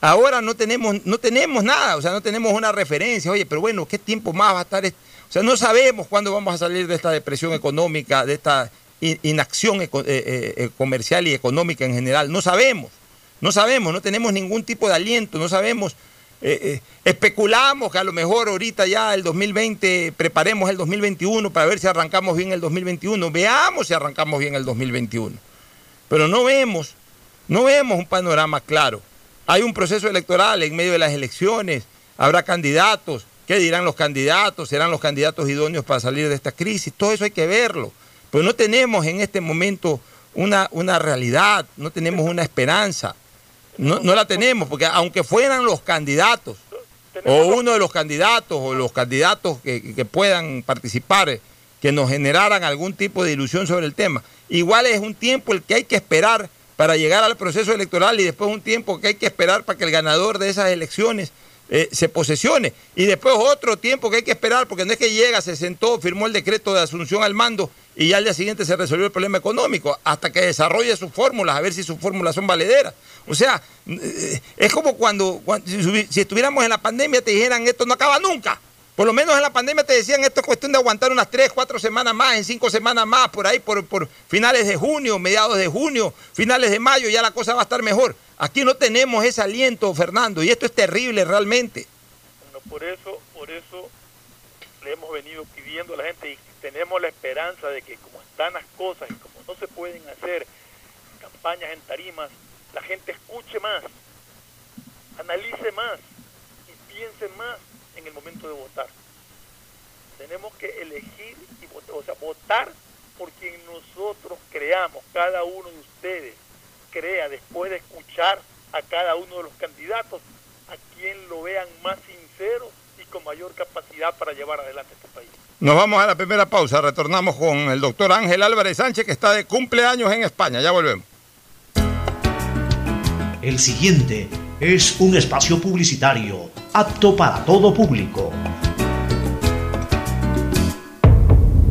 ahora no tenemos, no tenemos nada, o sea, no tenemos una referencia. Oye, pero bueno, ¿qué tiempo más va a estar? O sea, no sabemos cuándo vamos a salir de esta depresión económica, de esta inacción eh, eh, eh, comercial y económica en general. No sabemos, no sabemos, no tenemos ningún tipo de aliento, no sabemos. eh, especulamos que a lo mejor ahorita ya el 2020 preparemos el 2021 para ver si arrancamos bien el 2021. Veamos si arrancamos bien el 2021. Pero no vemos, no vemos un panorama claro. Hay un proceso electoral en medio de las elecciones, habrá candidatos, ¿qué dirán los candidatos? ¿Serán los candidatos idóneos para salir de esta crisis? Todo eso hay que verlo. Pero no tenemos en este momento una, una realidad, no tenemos una esperanza. No, no la tenemos, porque aunque fueran los candidatos, o uno de los candidatos, o los candidatos que, que puedan participar, que nos generaran algún tipo de ilusión sobre el tema, igual es un tiempo el que hay que esperar para llegar al proceso electoral y después un tiempo que hay que esperar para que el ganador de esas elecciones eh, se posesione. Y después otro tiempo que hay que esperar, porque no es que llega, se sentó, firmó el decreto de asunción al mando y ya al día siguiente se resolvió el problema económico, hasta que desarrolle sus fórmulas, a ver si sus fórmulas son valederas. O sea, eh, es como cuando, si, estuviéramos en la pandemia te dijeran esto no acaba nunca. Por lo menos en la pandemia te decían esto es cuestión de aguantar unas tres, cuatro semanas más, en cinco semanas más, por ahí, por, por finales de junio, mediados de junio, finales de mayo, ya la cosa va a estar mejor. Aquí no tenemos ese aliento, Fernando, y esto es terrible realmente. Bueno, por eso, por eso le hemos venido pidiendo a la gente tenemos la esperanza de que como están las cosas y como no se pueden hacer campañas en tarimas, la gente escuche más, analice más y piense más en el momento de votar. Tenemos que elegir y votar, o sea, votar por quien nosotros creamos, cada uno de ustedes crea después de escuchar a cada uno de los candidatos, a quien lo vean más sincero y con mayor capacidad para llevar adelante este país. Nos vamos a la primera pausa, retornamos con el doctor Ángel Álvarez Sánchez, que está de cumpleaños en España. Ya volvemos. El siguiente es un espacio publicitario apto para todo público.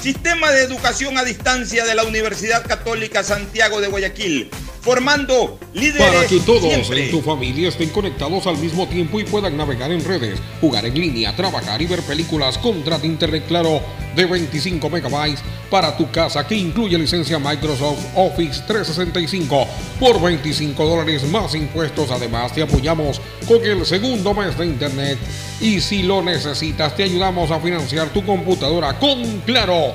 Sistema de educación a distancia de la Universidad Católica Santiago de Guayaquil formando líderes. Para que todos siempre. en tu familia estén conectados al mismo tiempo y puedan navegar en redes, jugar en línea, trabajar y ver películas. Contrata Internet Claro de 25 megabytes para tu casa que incluye licencia Microsoft Office 365 por 25 dólares más impuestos. Además, te apoyamos con el segundo mes de Internet. Y si lo necesitas, te ayudamos a financiar tu computadora con Claro.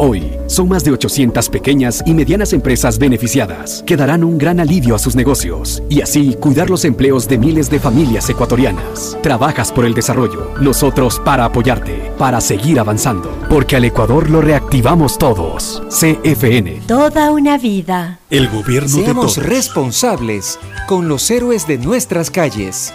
Hoy, son más de 800 pequeñas y medianas empresas beneficiadas que darán un gran alivio a sus negocios y así cuidar los empleos de miles de familias ecuatorianas. Trabajas por el desarrollo, nosotros para apoyarte, para seguir avanzando, porque al Ecuador lo reactivamos todos. CFN. Toda una vida. El gobierno de Seamos todos. responsables con los héroes de nuestras calles.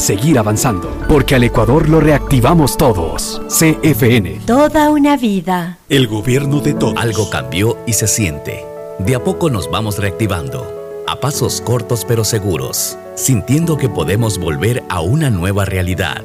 seguir avanzando, porque al Ecuador lo reactivamos todos. CFN. Toda una vida. El gobierno de todos. Algo cambió y se siente. De a poco nos vamos reactivando. A pasos cortos pero seguros. Sintiendo que podemos volver a una nueva realidad.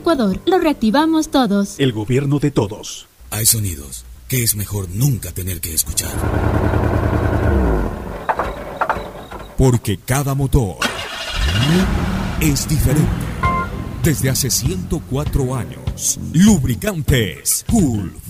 Ecuador, lo reactivamos todos. El gobierno de todos. Hay sonidos que es mejor nunca tener que escuchar. Porque cada motor es diferente. Desde hace 104 años, 2. Lubricantes Gulf.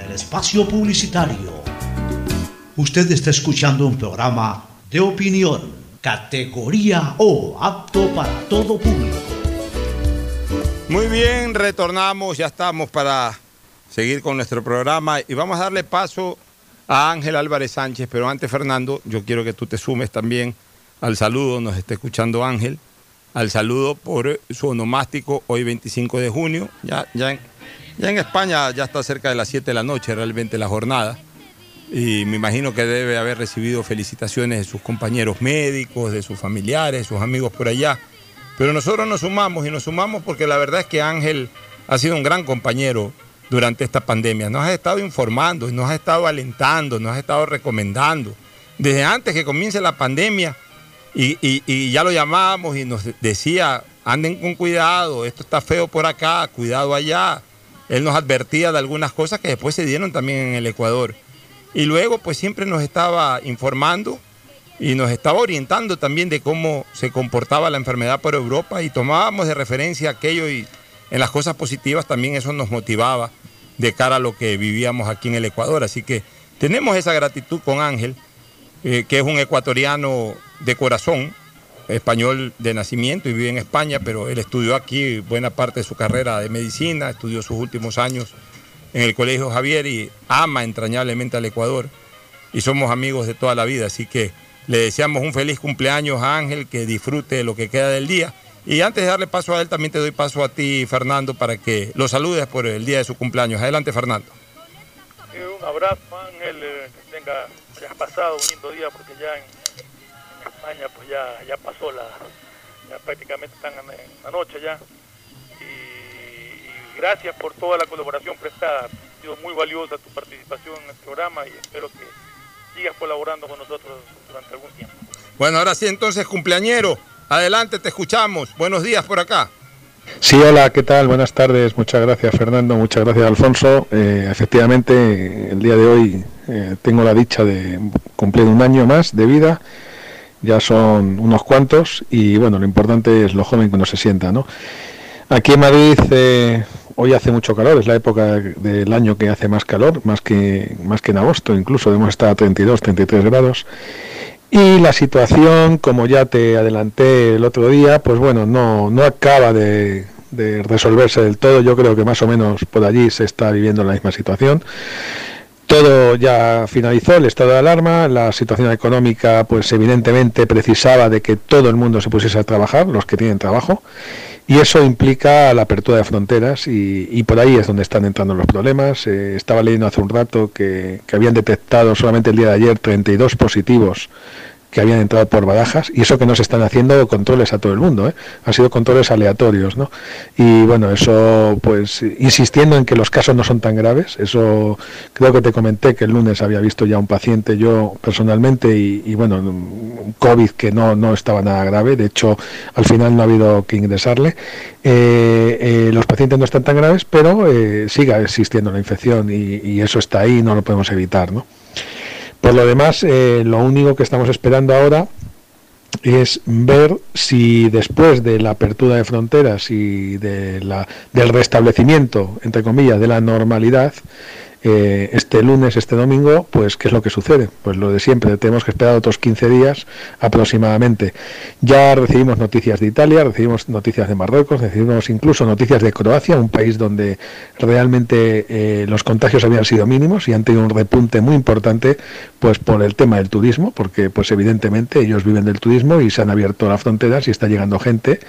espacio publicitario. Usted está escuchando un programa de opinión, categoría O, apto para todo público. Muy bien, retornamos, ya estamos para seguir con nuestro programa y vamos a darle paso a Ángel Álvarez Sánchez, pero antes Fernando, yo quiero que tú te sumes también al saludo, nos está escuchando Ángel, al saludo por su onomástico hoy 25 de junio, ya, ya, ya en España ya está cerca de las 7 de la noche realmente la jornada y me imagino que debe haber recibido felicitaciones de sus compañeros médicos, de sus familiares, sus amigos por allá. Pero nosotros nos sumamos y nos sumamos porque la verdad es que Ángel ha sido un gran compañero durante esta pandemia. Nos ha estado informando, nos ha estado alentando, nos ha estado recomendando. Desde antes que comience la pandemia y- y ya lo llamábamos y nos decía, anden con cuidado, esto está feo por acá, cuidado allá. Él nos advertía de algunas cosas que después se dieron también en el Ecuador. Y luego pues siempre nos estaba informando y nos estaba orientando también de cómo se comportaba la enfermedad por Europa y tomábamos de referencia aquello y en las cosas positivas también eso nos motivaba de cara a lo que vivíamos aquí en el Ecuador. Así que tenemos esa gratitud con Ángel, eh, que es un ecuatoriano de corazón, español de nacimiento y vive en España, pero él estudió aquí buena parte de su carrera de medicina, estudió sus últimos años en el Colegio Javier y ama entrañablemente al Ecuador y somos amigos de toda la vida, así que le deseamos un feliz cumpleaños a Ángel, que disfrute lo que queda del día. Y antes de darle paso a él, también te doy paso a ti, Fernando, para que lo saludes por el día de su cumpleaños. Adelante, Fernando. Eh, un abrazo, Ángel, eh, que tenga, hayas pasado un lindo día, porque ya en España pues ya, ya pasó la, ya prácticamente están en, en la noche ya. Y, y gracias por toda la colaboración prestada, ha sido muy valiosa tu participación en el programa y espero que sigas colaborando con nosotros durante algún tiempo. Bueno, ahora sí, entonces, cumpleañero, adelante, te escuchamos. Buenos días por acá. Sí, hola, ¿qué tal? Buenas tardes. Muchas gracias, Fernando. Muchas gracias, Alfonso. Eh, efectivamente, el día de hoy eh, tengo la dicha de cumplir un año más de vida. Ya son unos cuantos y bueno, lo importante es lo joven que uno se sienta, ¿no? Aquí en Madrid eh, hoy hace mucho calor, es la época del año que hace más calor, más que, más que en agosto, incluso debemos estar a 32, 33 grados. Y la situación, como ya te adelanté el otro día, pues bueno, no, no acaba de, de resolverse del todo. Yo creo que más o menos por allí se está viviendo la misma situación. Todo ya finalizó, el estado de alarma, la situación económica pues evidentemente precisaba de que todo el mundo se pusiese a trabajar, los que tienen trabajo, y eso implica la apertura de fronteras y, por ahí es donde están entrando los problemas. Eh, estaba leyendo hace un rato que habían detectado solamente el día de ayer 32 positivos que habían entrado por barajas y eso que no se están haciendo controles a todo el mundo, ¿eh? han sido controles aleatorios, ¿no? Y bueno, eso pues insistiendo en que los casos no son tan graves, eso creo que te comenté que el lunes había visto ya un paciente yo personalmente y, bueno, un COVID que no, no estaba nada grave, de hecho al final no ha habido que ingresarle. Eh, eh, los pacientes no están tan graves, pero eh, sigue existiendo la infección y eso está ahí, no lo podemos evitar, ¿no? Por lo demás, eh, lo único que estamos esperando ahora es ver si después de la apertura de fronteras y de la, del restablecimiento, entre comillas, de la normalidad, eh, este lunes, este domingo, pues qué es lo que sucede. Pues lo de siempre, tenemos que esperar otros 15 días aproximadamente. Ya recibimos noticias de Italia, recibimos noticias de Marruecos, recibimos incluso noticias de Croacia, un país donde realmente eh, los contagios habían sido mínimos y han tenido un repunte muy importante pues por el tema del turismo, porque pues evidentemente ellos viven del turismo y se han abierto las fronteras y está llegando gente.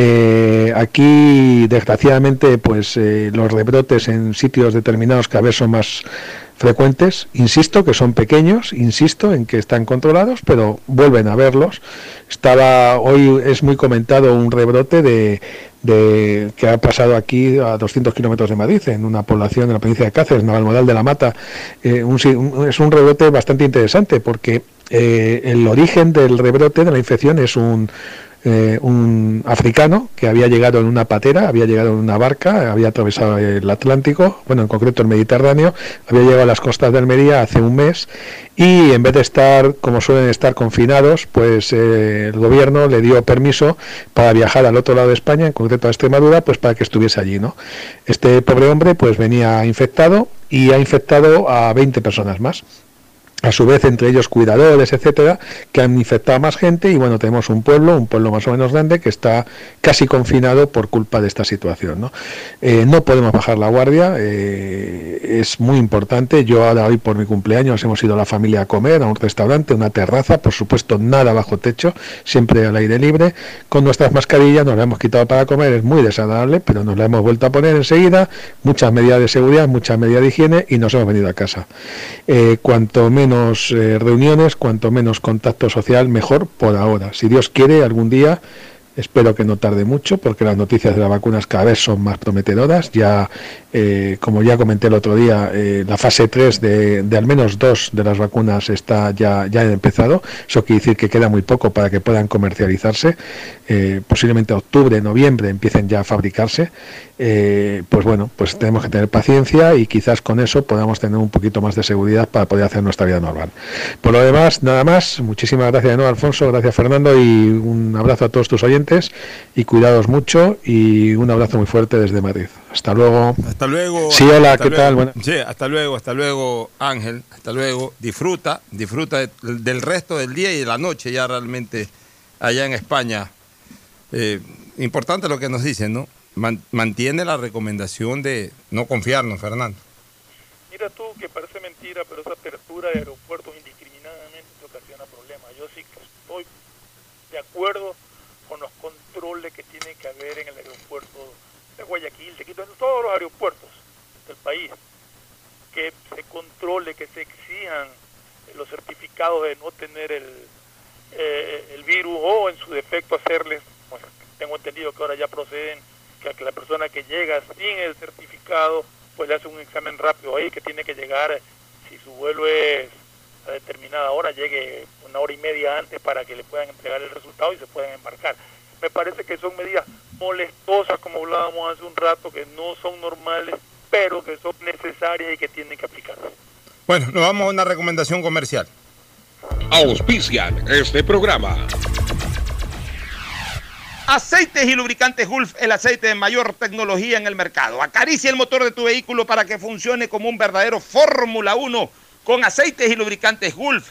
Eh, aquí, desgraciadamente, pues eh, los rebrotes en sitios determinados cada vez son más frecuentes. Insisto que son pequeños, insisto en que están controlados, pero vuelven a verlos. Estaba hoy es muy comentado un rebrote de, de que ha pasado aquí a 200 kilómetros de Madrid, en una población de la provincia de Cáceres, Navalmodal de la Mata. Eh, es un rebrote bastante interesante porque eh, el origen del rebrote de la infección es un eh, un africano que había llegado en una patera, había llegado en una barca, había atravesado el Atlántico, bueno, en concreto el Mediterráneo, había llegado a las costas de Almería hace un mes y en vez de estar, como suelen estar, confinados, pues eh, el gobierno le dio permiso para viajar al otro lado de España, en concreto a Extremadura, pues para que estuviese allí, ¿no? Este pobre hombre pues venía infectado y ha infectado a 20 personas más a su vez entre ellos cuidadores, etcétera, que han infectado a más gente y bueno, tenemos un pueblo, un pueblo más o menos grande que está casi confinado por culpa de esta situación. No, Eh, no podemos bajar la guardia, eh, es muy importante. Yo ahora hoy por mi cumpleaños hemos ido a la familia a comer a un restaurante, una terraza, por supuesto nada bajo techo, siempre al aire libre, con nuestras mascarillas, nos la hemos quitado para comer, es muy desagradable, pero nos la hemos vuelto a poner enseguida, muchas medidas de seguridad, muchas medidas de higiene y nos hemos venido a casa. Eh, cuanto menos eh, reuniones, cuanto menos contacto social, mejor por ahora. Si Dios quiere, algún día, espero que no tarde mucho, porque las noticias de las vacunas cada vez son más prometedoras. Ya, eh, como ya comenté el otro día, eh, la fase 3 de, al menos dos de las vacunas está ya, ya ha empezado. Eso quiere decir que queda muy poco para que puedan comercializarse. Eh, posiblemente octubre, noviembre empiecen ya a fabricarse. Pues bueno, pues tenemos que tener paciencia y quizás con eso podamos tener un poquito más de seguridad para poder hacer nuestra vida normal. Por lo demás, nada más. Muchísimas gracias de nuevo, Alfonso. Gracias, Fernando. Y un abrazo a todos tus oyentes. Y cuidados mucho. Y un abrazo muy fuerte desde Madrid. Hasta luego. Hasta luego. Sí, hola, hasta ¿qué luego. tal? Buenas- Sí, hasta luego, hasta luego, Ángel. Hasta luego. Disfruta, disfruta de- del resto del día y de la noche ya realmente allá en España. Eh, importante lo que nos dicen, ¿no? Man- mantiene la recomendación de no confiarnos, Fernando. Mira tú que parece mentira, pero esa apertura de aeropuertos indiscriminadamente te ocasiona problemas. Yo sí que estoy de acuerdo que tiene que haber en el aeropuerto de Guayaquil, de Quito, en todos los aeropuertos del país. Que se controle, que se exijan los certificados de no tener el, eh, el virus o en su defecto hacerles, pues, tengo entendido que ahora ya proceden, que, que la persona que llega sin el certificado, pues le hace un examen rápido ahí, que tiene que llegar, si su vuelo es a determinada hora, llegue una hora y media antes para que le puedan entregar el resultado y se puedan embarcar. Me parece que son medidas molestosas, como hablábamos hace un rato, que no son normales, pero que son necesarias y que tienen que aplicarse. Bueno, nos vamos a una recomendación comercial. Auspician este programa. Aceites y lubricantes Gulf, el aceite de mayor tecnología en el mercado. Acaricia el motor de tu vehículo para que funcione como un verdadero Fórmula 1 con aceites y lubricantes Gulf.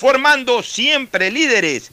formando siempre líderes.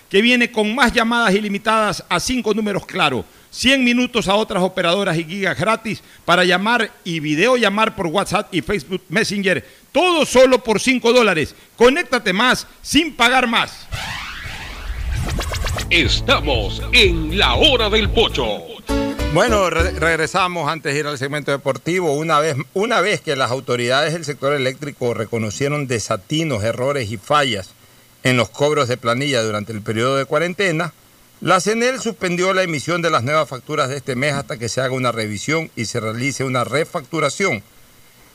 que viene con más llamadas ilimitadas a cinco números claro, 100 minutos a otras operadoras y gigas gratis para llamar y videollamar por WhatsApp y Facebook Messenger, todo solo por 5 dólares. Conéctate más sin pagar más. Estamos en la hora del pocho. Bueno, re- regresamos antes de ir al segmento deportivo. Una vez, una vez que las autoridades del sector eléctrico reconocieron desatinos, errores y fallas en los cobros de planilla durante el periodo de cuarentena, la CENEL suspendió la emisión de las nuevas facturas de este mes hasta que se haga una revisión y se realice una refacturación.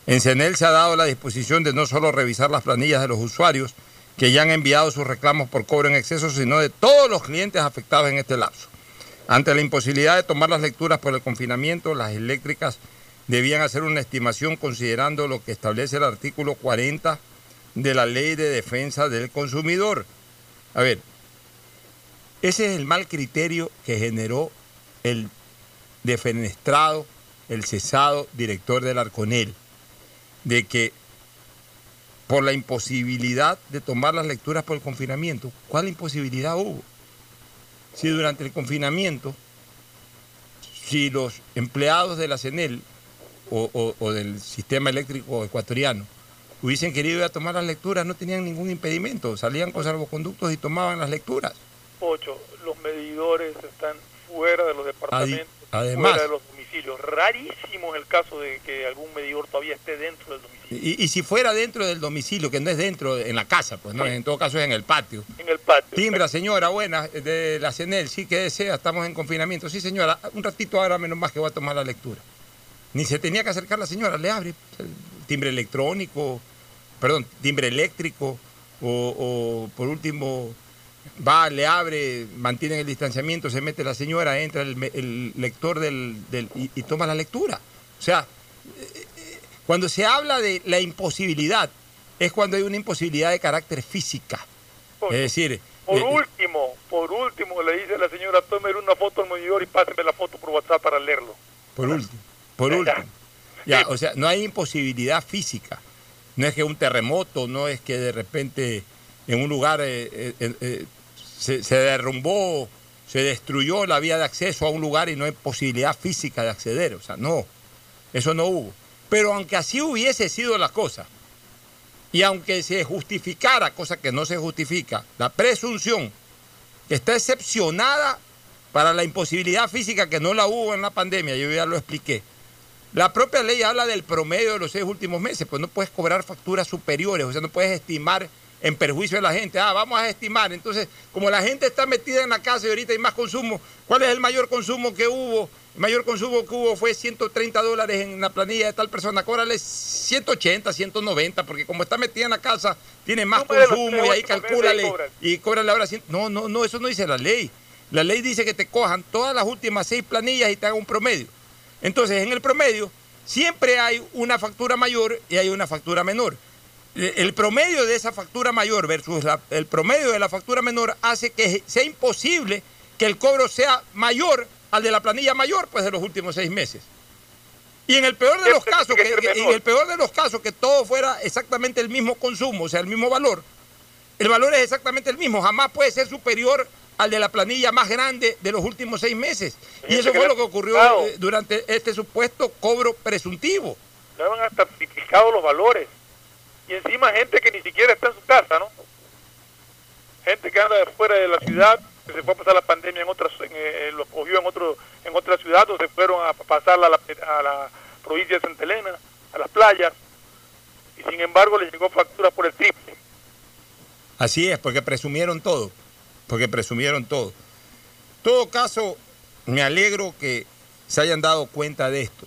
En CENEL se ha dado la disposición de no solo revisar las planillas de los usuarios que ya han enviado sus reclamos por cobro en exceso, sino de todos los clientes afectados en este lapso. Ante la imposibilidad de tomar las lecturas por el confinamiento, las eléctricas debían hacer una estimación considerando lo que establece el artículo 40 de la Ley de Defensa del Consumidor. A ver, ese es el mal criterio que generó el defenestrado, el cesado director del Arconel, de que por la imposibilidad de tomar las lecturas por el confinamiento, ¿cuál imposibilidad hubo? Si durante el confinamiento, si los empleados de la CENEL o, o- o del sistema eléctrico ecuatoriano hubiesen querido ir a tomar las lecturas, no tenían ningún impedimento, salían con salvoconductos y tomaban las lecturas. Pocho, los medidores están fuera de los departamentos, además- fuera de los domicilios. Rarísimo es el caso de que algún medidor todavía esté dentro del domicilio. Y, y si fuera dentro del domicilio, que no es dentro, en la casa, pues no, en todo caso es en el patio. En el patio. Timbra, señora, buena, de la CENEL, sí que desea, estamos en confinamiento. Sí, señora, un ratito ahora menos más que voy a tomar la lectura. Ni se tenía que acercar la señora, le abre timbre electrónico, perdón, timbre eléctrico, o, o, por último va, le abre, mantiene el distanciamiento, se mete la señora, entra el, el lector del, del- y, y toma la lectura. O sea, eh, eh, cuando se habla de la imposibilidad, es cuando hay una imposibilidad de carácter física. Es decir, Por eh, último, por último, le dice a la señora, tome una foto al medidor y páseme la foto por WhatsApp para leerlo. Por último, por último. O sea, no hay imposibilidad física. No es que un terremoto, no es que de repente en un lugar eh, eh, eh, se, se derrumbó, se destruyó la vía de acceso a un lugar y no hay posibilidad física de acceder. O sea, no, eso no hubo. Pero aunque así hubiese sido la cosa, y aunque se justificara, cosa que no se justifica, la presunción que está excepcionada para la imposibilidad física que no la hubo en la pandemia, yo ya lo expliqué. La propia ley habla del promedio de los seis últimos meses, pues no puedes cobrar facturas superiores, o sea, no puedes estimar en perjuicio de la gente. Ah, vamos a estimar. Entonces, como la gente está metida en la casa y ahorita hay más consumo, ¿cuál es el mayor consumo que hubo? El mayor consumo que hubo fue 130 dólares en la planilla de tal persona. Cóbrale 180, 190, porque como está metida en la casa, tiene más Número consumo y ahí calcúlale y cóbrale ahora 100. No, no, no, eso no dice la ley. La ley dice que te cojan todas las últimas seis planillas y te hagan un promedio. Entonces, en el promedio, siempre hay una factura mayor y hay una factura menor. Eh, El promedio de esa factura mayor versus la- el promedio de la factura menor hace que sea imposible que el cobro sea mayor al de la planilla mayor, pues de los últimos seis meses. Y en el peor de los casos, que, que- en el peor de los casos que todo fuera exactamente el mismo consumo, o sea, el mismo valor, el valor es exactamente el mismo, jamás puede ser superior al de la planilla más grande de los últimos seis meses. Y eso fue lo que ocurrió eh, durante este supuesto cobro presuntivo. Le han hasta triplicado los valores. Y encima gente que ni siquiera está en su casa, ¿no? Gente que anda de fuera de la ciudad, que se fue a pasar la pandemia en otras, en, eh, lo cogió en otro, en otra ciudad o se fueron a pasarla a la, a la provincia de Santa Elena, a las playas, y sin embargo les llegó factura por el triple. Así es, porque presumieron todo, porque presumieron todo. En todo caso, me alegro que se hayan dado cuenta de esto.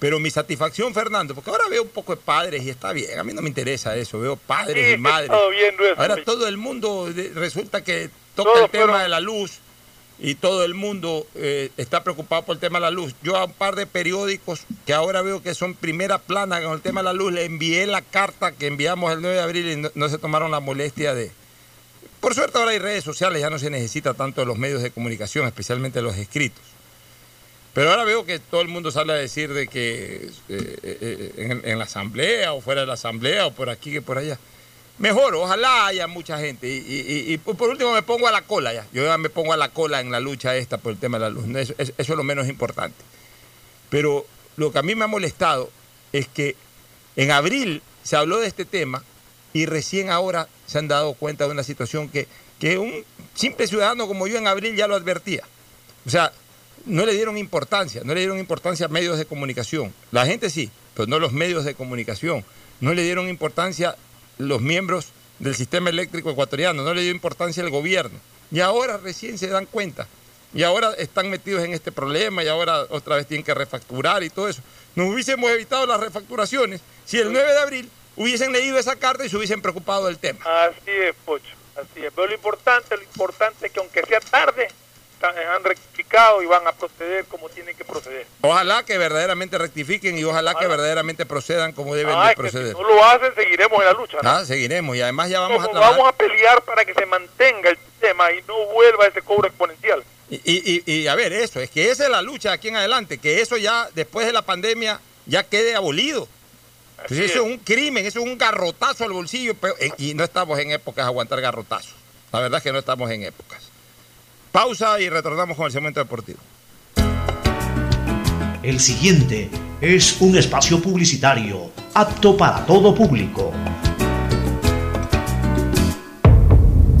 Pero mi satisfacción, Fernando, porque ahora veo un poco de padres y está bien, a mí no me interesa eso, veo padres Sí, y madres. Ahora todo el mundo resulta que toca Todos el tema fueron- de la luz y todo el mundo eh, está preocupado por el tema de la luz. Yo a un par de periódicos que ahora veo que son primera plana con el tema de la luz, le envié la carta que enviamos el 9 de abril y no, no se tomaron la molestia de... Por suerte ahora hay redes sociales, ya no se necesita tanto los medios de comunicación, especialmente los escritos. Pero ahora veo que todo el mundo sale a decir de que eh, eh, eh, en, la asamblea o fuera de la asamblea o por aquí que por allá. mejor, ojalá haya mucha gente. Y, por último me pongo a la cola ya. Yo ya me pongo a la cola en la lucha esta por el tema de la luz. Eso- eso es lo menos importante. Pero lo que a mí me ha molestado es que en abril se habló de este tema y recién ahora se han dado cuenta de una situación que, que un simple ciudadano como yo en abril ya lo advertía. O sea, no le dieron importancia, no le dieron importancia a medios de comunicación. La gente sí, pero no los medios de comunicación. No le dieron importancia los miembros del sistema eléctrico ecuatoriano, no le dio importancia el gobierno. Y ahora recién se dan cuenta. Y ahora están metidos en este problema y ahora otra vez tienen que refacturar y todo eso. Nos hubiésemos evitado las refacturaciones si el 9 de abril hubiesen leído esa carta y se hubiesen preocupado del tema. Así es, Pocho, así es. Pero lo importante, lo importante es que aunque sea tarde, ta- han rectificado y van a proceder como tienen que proceder. Ojalá que verdaderamente rectifiquen y ojalá que verdaderamente procedan como deben Ah, de es que proceder. si no lo hacen, seguiremos en la lucha. ¿no? Ah, seguiremos y además ya vamos a trabajar. vamos a pelear para que se mantenga el sistema y no vuelva ese cobro exponencial. Y, y- y- y, a ver, eso, es que esa es la lucha aquí en adelante, que eso ya después de la pandemia ya quede abolido. Pues eso es un crimen, eso es un garrotazo al bolsillo, pero- eh, y no estamos en épocas de aguantar garrotazos. La verdad es que no estamos en épocas. Pausa y retornamos con el segmento deportivo. El siguiente es un espacio publicitario apto para todo público.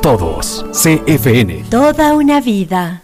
todos. CFN. Toda una vida.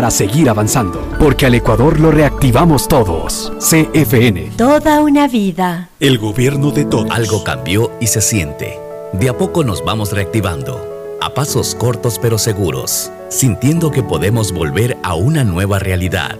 seguir avanzando, porque al Ecuador lo reactivamos todos. CFN. Toda una vida. El gobierno de todos. Algo cambió y se siente. De a poco nos vamos reactivando, a pasos cortos pero seguros, sintiendo que podemos volver a una nueva realidad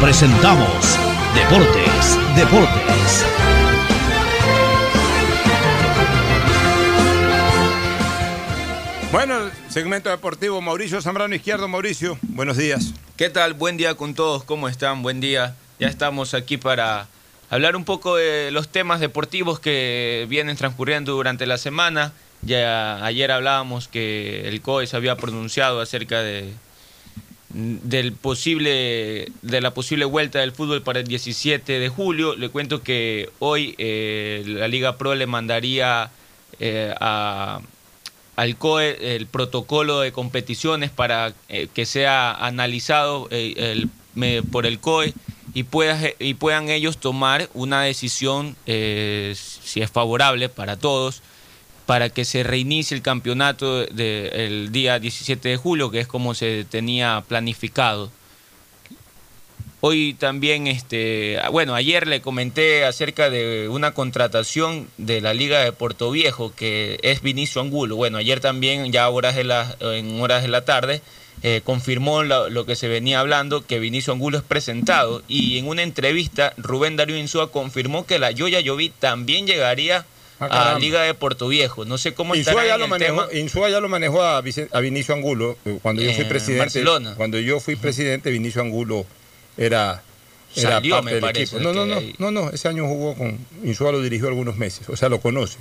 presentamos Deportes, Deportes. Bueno, segmento deportivo, Mauricio Zambrano Izquierdo. Mauricio, buenos días. ¿Qué tal? Buen día con todos, ¿cómo están? Buen día. Ya estamos aquí para hablar un poco de los temas deportivos que vienen transcurriendo durante la semana. Ya ayer hablábamos que el COE se había pronunciado acerca de, del posible de la posible vuelta del fútbol para el 17 de julio. Le cuento que hoy eh, la Liga Pro le mandaría eh, a, al COE el protocolo de competiciones para eh, que sea analizado me, por el COE y, pueda, y puedan ellos tomar una decisión, si es favorable para todos, para que se reinicie el campeonato del de, día 17 de julio, que es como se tenía planificado. Hoy también, este, bueno, ayer le comenté acerca de una contratación de la Liga de Puerto Viejo, que es Vinicio Angulo. Bueno, ayer también, ya horas de la, en horas de la tarde, eh, confirmó lo, que se venía hablando, que Vinicio Angulo es presentado. Y en una entrevista, Rubén Darío Insúa confirmó que la Yoya Yoví también llegaría Ah, a Liga de Puerto Viejo. No sé cómo Insúa ya, lo manejó, Insúa ya lo manejó a, a Vinicio Angulo eh, cuando yo fui presidente. Barcelona. Cuando yo fui presidente, Vinicio Angulo era, era Salió, parte me del parece, equipo. No, no, no, no, ese año jugó con Insúa lo dirigió algunos meses, o sea, lo conoce.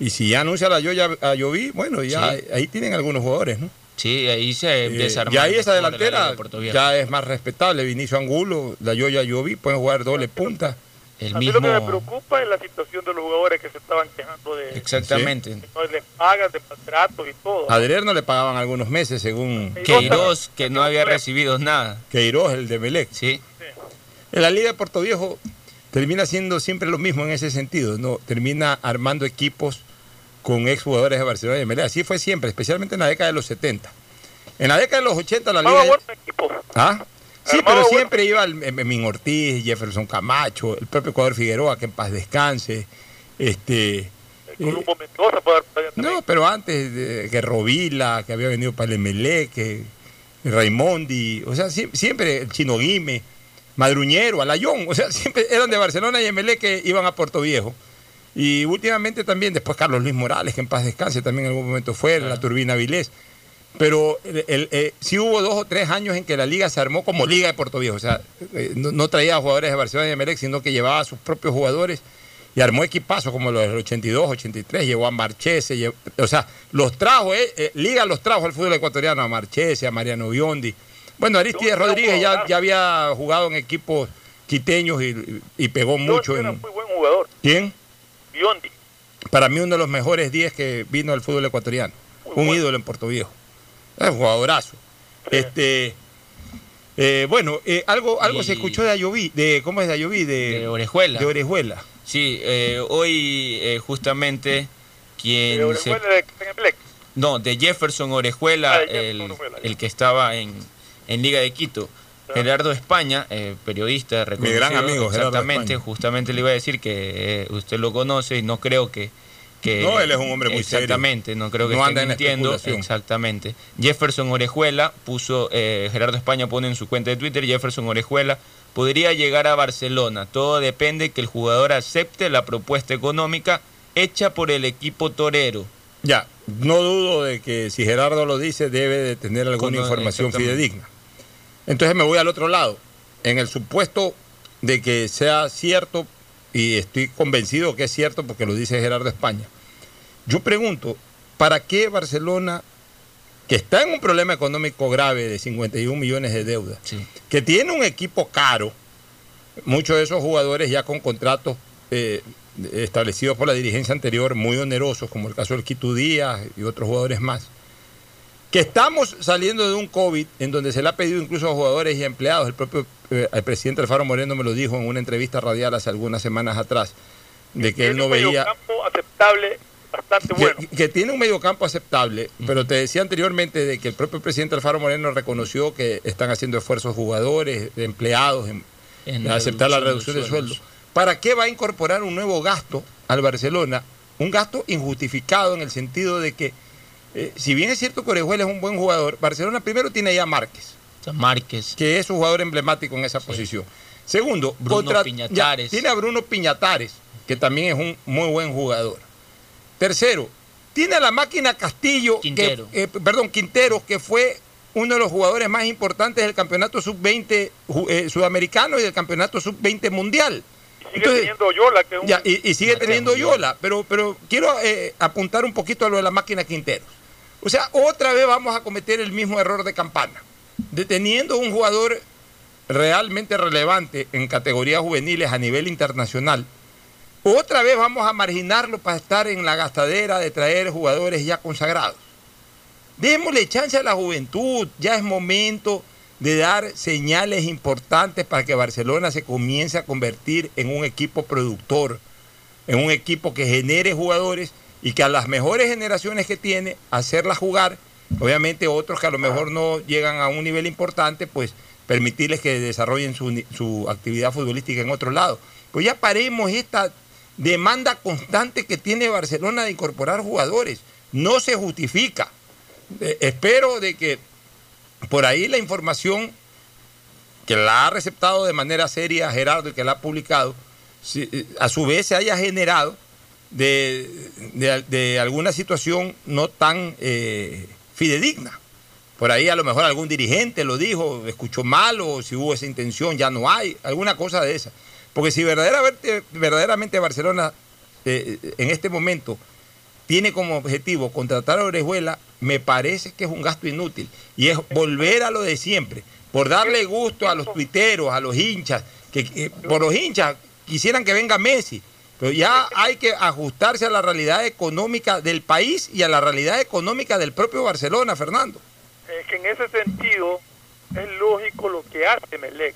Y si ya anuncia la Yoya a Yoví, bueno, ya Sí. ahí tienen algunos jugadores, ¿no? Sí, ahí se empieza a Eh, armar y ahí esa de delantera de ya es más respetable. Vinicio Angulo, la Yoya Yoví, pueden jugar doble punta. El A mí lo que me preocupa es la situación de los jugadores que se estaban quejando de Exactamente. que no les pagan de maltrato y todo. A Adrier no le pagaban algunos meses, según Queiroz, que no había recibido nada. Queiroz, el de Melec. Sí. En la Liga de Puerto Viejo termina siendo siempre lo mismo en ese sentido, ¿no? Termina armando equipos con exjugadores de Barcelona y Melé. Así fue siempre, especialmente en la década de los 70. En la década de los 80 la Liga... ¿Ah? Sí, pero siempre iba el, Min Ortiz, Jefferson Camacho, el propio Ecuador Figueroa, que en paz descanse. Este, Columbo Mendoza puede No, pero antes de, que Rovila, que había venido para el Emelec, que Raimondi, o sea, siempre el Chino Guime, Madruñero, Alayón, o sea, siempre eran de Barcelona y Emelec que iban a Puerto Viejo. Y últimamente también, después Carlos Luis Morales, que en paz descanse, también en algún momento fue, la Turbina Vilés. Pero el, eh, sí hubo dos o tres años en que la liga se armó como Liga de Puerto Viejo. O sea, eh, no, traía jugadores de Barcelona y Emelec, sino que llevaba a sus propios jugadores y armó equipazos como los del 82, 83, llevó a Marchese, o sea, los trajo, eh, eh, Liga los trajo al fútbol ecuatoriano, a Marchese, a Mariano Biondi. Bueno, Aristides Rodríguez ya, ya había jugado en equipos quiteños y, pegó mucho. Era muy buen jugador. ¿Quién? Biondi. Para mí uno de los mejores 10 que vino al fútbol ecuatoriano. un ídolo en Puerto Viejo. Es un jugadorazo. Este, eh, bueno, eh, algo, algo se escuchó de Ayoví, de, ¿cómo es de Ayoví? De, de Orejuela. De Orejuela. Sí, eh, hoy justamente quien... ¿De Orejuela de No, de Jefferson Orejuela, ah, el, que estaba en, en Liga de Quito. Gerardo España, periodista reconocido. Mi gran amigo, Exactamente, justamente le iba a decir que usted lo conoce y no creo que no, él es un hombre muy exactamente, no creo que no mintiendo. Exactamente. Jefferson Orejuela puso, eh, Gerardo España pone en su cuenta de Twitter, Jefferson Orejuela podría llegar a Barcelona. Todo depende que el jugador acepte la propuesta económica hecha por el equipo torero. Ya, no dudo de que si Gerardo lo dice debe de tener alguna información fidedigna. Entonces me voy al otro lado. En el supuesto de que sea cierto, y estoy convencido que es cierto porque lo dice Gerardo España, yo pregunto, ¿para qué Barcelona, que está en un problema económico grave de 51 millones de deuda, que tiene un equipo caro, muchos de esos jugadores ya con contratos eh, establecidos por la dirigencia anterior muy onerosos, como el caso del Quito Díaz y otros jugadores más, que estamos saliendo de un COVID en donde se le ha pedido incluso a jugadores y empleados, el propio eh, presidente Alfaro Moreno me lo dijo en una entrevista radial hace algunas semanas atrás, de que él no veía... aceptable que, tiene un mediocampo aceptable, pero te decía anteriormente de que el propio presidente Alfaro Moreno reconoció que están haciendo esfuerzos jugadores, empleados, en, aceptar la reducción de, sueldo. ¿Para qué va a incorporar un nuevo gasto al Barcelona? Un gasto injustificado en el sentido de que, eh, si bien es cierto que Orejuela es un buen jugador, Barcelona primero tiene ya Márquez. Márquez. Que es un jugador emblemático en esa posición. Segundo, Bruno Piñatares. tiene a Bruno Piñatares, que también es un muy buen jugador. Tercero, tiene a la máquina Castillo, Quintero. Que, eh, perdón, Quintero, que fue uno de los jugadores más importantes del campeonato sub-20 eh, sudamericano y del campeonato sub-20 mundial. Y sigue teniendo Yola. y, sigue teniendo Yola, pero, pero quiero eh, apuntar un poquito a lo de la máquina Quintero. O sea, otra vez vamos a cometer el mismo error de campana, deteniendo un jugador realmente relevante en categorías juveniles a nivel internacional otra vez vamos a marginarlo para estar en la gastadera de traer jugadores ya consagrados. Démosle chance a la juventud, ya es momento de dar señales importantes para que Barcelona se comience a convertir en un equipo productor, en un equipo que genere jugadores y que a las mejores generaciones que tiene, hacerlas jugar, obviamente otros que a lo mejor no llegan a un nivel importante, pues permitirles que desarrollen su, su actividad futbolística en otro lado. Pues ya paremos esta demanda constante que tiene Barcelona de incorporar jugadores. No se justifica. Eh, espero de que por ahí la información que la ha receptado de manera seria Gerardo y que la ha publicado, eh, a su vez se haya generado de, alguna situación no tan eh, fidedigna. Por ahí a lo mejor algún dirigente lo dijo, escuchó mal o si hubo esa intención ya no hay, alguna cosa de esa. Porque si verdaderamente, Barcelona eh, en este momento tiene como objetivo contratar a Orejuela, me parece que es un gasto inútil. Y es volver a lo de siempre. Por darle gusto a los tuiteros, a los hinchas, que, por los hinchas quisieran que venga Messi. Pero ya hay que ajustarse a la realidad económica del país y a la realidad económica del propio Barcelona, Fernando. Es que en ese sentido es lógico lo que hace Melec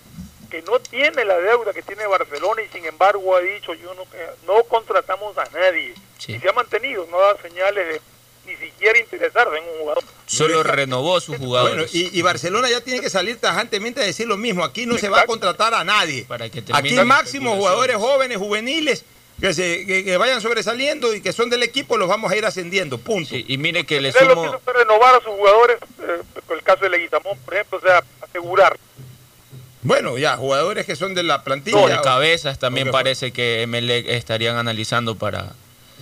que no tiene la deuda que tiene Barcelona y sin embargo ha dicho yo no, no contratamos a nadie y se ha mantenido, no da señales de ni siquiera interesarse en un jugador. Solo renovó sus jugadores. y, Barcelona ya tiene que salir tajantemente a decir lo mismo. Aquí no se va a contratar a nadie. Para que Aquí máximo jugadores jóvenes, juveniles, que, se, que, vayan sobresaliendo y que son del equipo, los vamos a ir ascendiendo. Punto. y mire que le sumo... renovar a sus jugadores, eh, el caso de Leguizamón, por ejemplo, o sea, asegurar. Bueno, ya, jugadores que son de la plantilla. de cabezas también parece que MLE estarían analizando para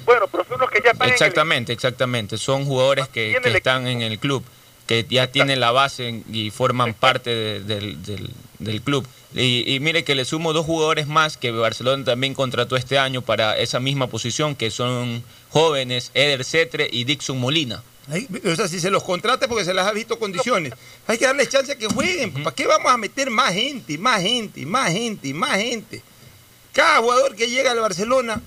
bueno, pero son los que ya están Exactamente, exactamente. Son jugadores que, están en el club, que ya tienen la base y forman parte del, club. Y, mire que le sumo dos jugadores más que Barcelona también contrató este año para esa misma posición, que son jóvenes, Eder Cetre y Dixon Molina. o sea, si se los contrata porque se les ha visto condiciones, hay que darles chance a que jueguen. ¿Para qué vamos a meter más gente, más gente, más gente, más gente? Cada jugador que llega al Barcelona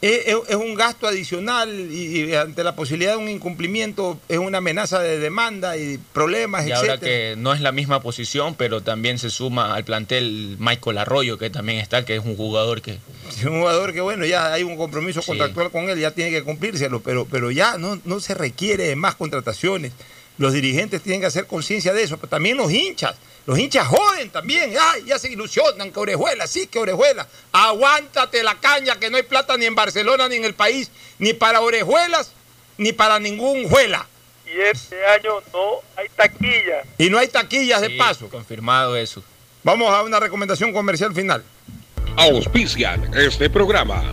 es, un gasto adicional y, ante la posibilidad de un incumplimiento es una amenaza de demanda y problemas, y ahora que no es la misma posición, pero también se suma al plantel Michael Arroyo, que también está, que es un jugador que... Es un jugador que, bueno, ya hay un compromiso contractual con él, ya tiene que cumplírselo, pero, pero ya no, no se requiere de más contrataciones. Los dirigentes tienen que hacer conciencia de eso, pero también los hinchas. Los hinchas joden también. Ay, ya se ilusionan que Orejuela, sí que Orejuela. Aguántate la caña que no hay plata ni en Barcelona ni en el país, ni para Orejuelas, ni para ningún juela. Y este año no hay taquillas. Y no hay taquillas de paso. Confirmado eso. Vamos a una recomendación comercial final. Auspician este programa.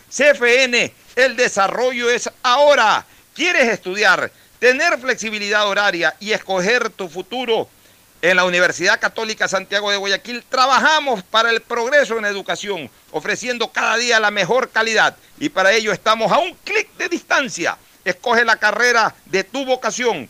CFN, el desarrollo es ahora. ¿Quieres estudiar, tener flexibilidad horaria y escoger tu futuro? En la Universidad Católica Santiago de Guayaquil trabajamos para el progreso en educación, ofreciendo cada día la mejor calidad y para ello estamos a un clic de distancia. Escoge la carrera de tu vocación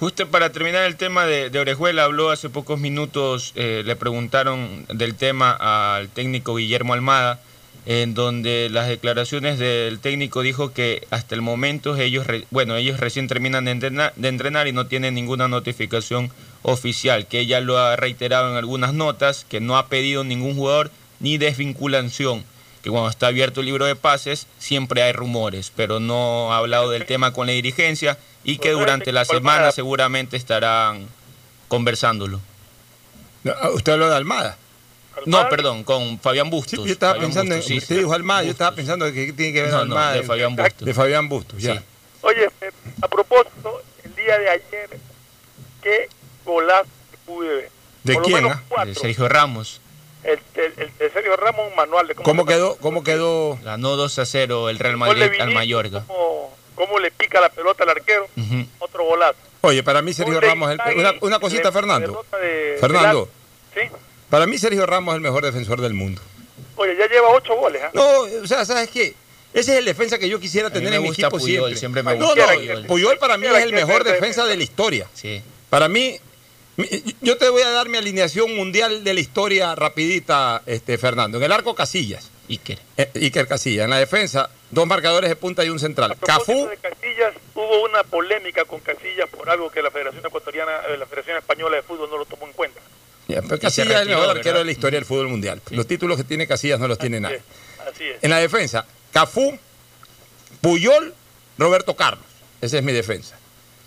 Justo para terminar el tema de, Orejuela, habló hace pocos minutos, eh, le preguntaron del tema al técnico Guillermo Almada, en donde las declaraciones del técnico dijo que hasta el momento ellos, bueno, ellos recién terminan de entrenar, de entrenar y no tienen ninguna notificación oficial, que ella lo ha reiterado en algunas notas, que no ha pedido ningún jugador ni desvinculación que cuando está abierto el libro de pases siempre hay rumores, pero no ha hablado del tema con la dirigencia y que durante la semana seguramente estarán conversándolo. Ah, ¿Usted habló de Almada? No, perdón, con Fabián Bustos. yo estaba pensando, en, usted dijo Almada, yo estaba pensando que tiene que ver no, Almada. de Fabián Bustos. De Fabián Bustos, ya. Oye, eh, a propósito, el día de ayer, qué golazo pude ver. ¿De quién? Ah? De Sergio Ramos. El, el, de Sergio Ramos, un manual de cómo, ¿Cómo quedó, cómo quedó. Ganó 2 a 0 el Real Madrid al Mallorca cómo le pica la pelota al arquero, otro golazo. Oye, para mí Sergio Ramos, una, una, cosita Fernando. Fernando, ¿Sí? para mí Sergio Ramos es el mejor defensor del mundo. Oye, ya lleva ocho goles. ¿ah? No, o sea, ¿sabes qué? Ese es el defensa que yo quisiera tener en mi equipo Puyol, siempre. siempre me no, gusta no, Puyol. Puyol para mí es el mejor defensa de la historia. Sí. Para mí, mi- yo te voy a dar mi alineación mundial de la historia rapidita, este, Fernando. En el arco Casillas. Iker. Eh, Iker Casillas. En la defensa, dos marcadores de punta y un central. Cafú, de Casillas hubo una polémica con Casillas por algo que la Federación Ecuatoriana, eh, la Federación Española de Fútbol no lo tomó en cuenta. Ya, pero Casillas es el mejor arquero ¿verdad? de la historia del fútbol mundial. Los títulos que tiene Casillas no los tiene nadie. Así es. En la defensa, Cafú, Puyol, Roberto Carlos. Esa es mi defensa.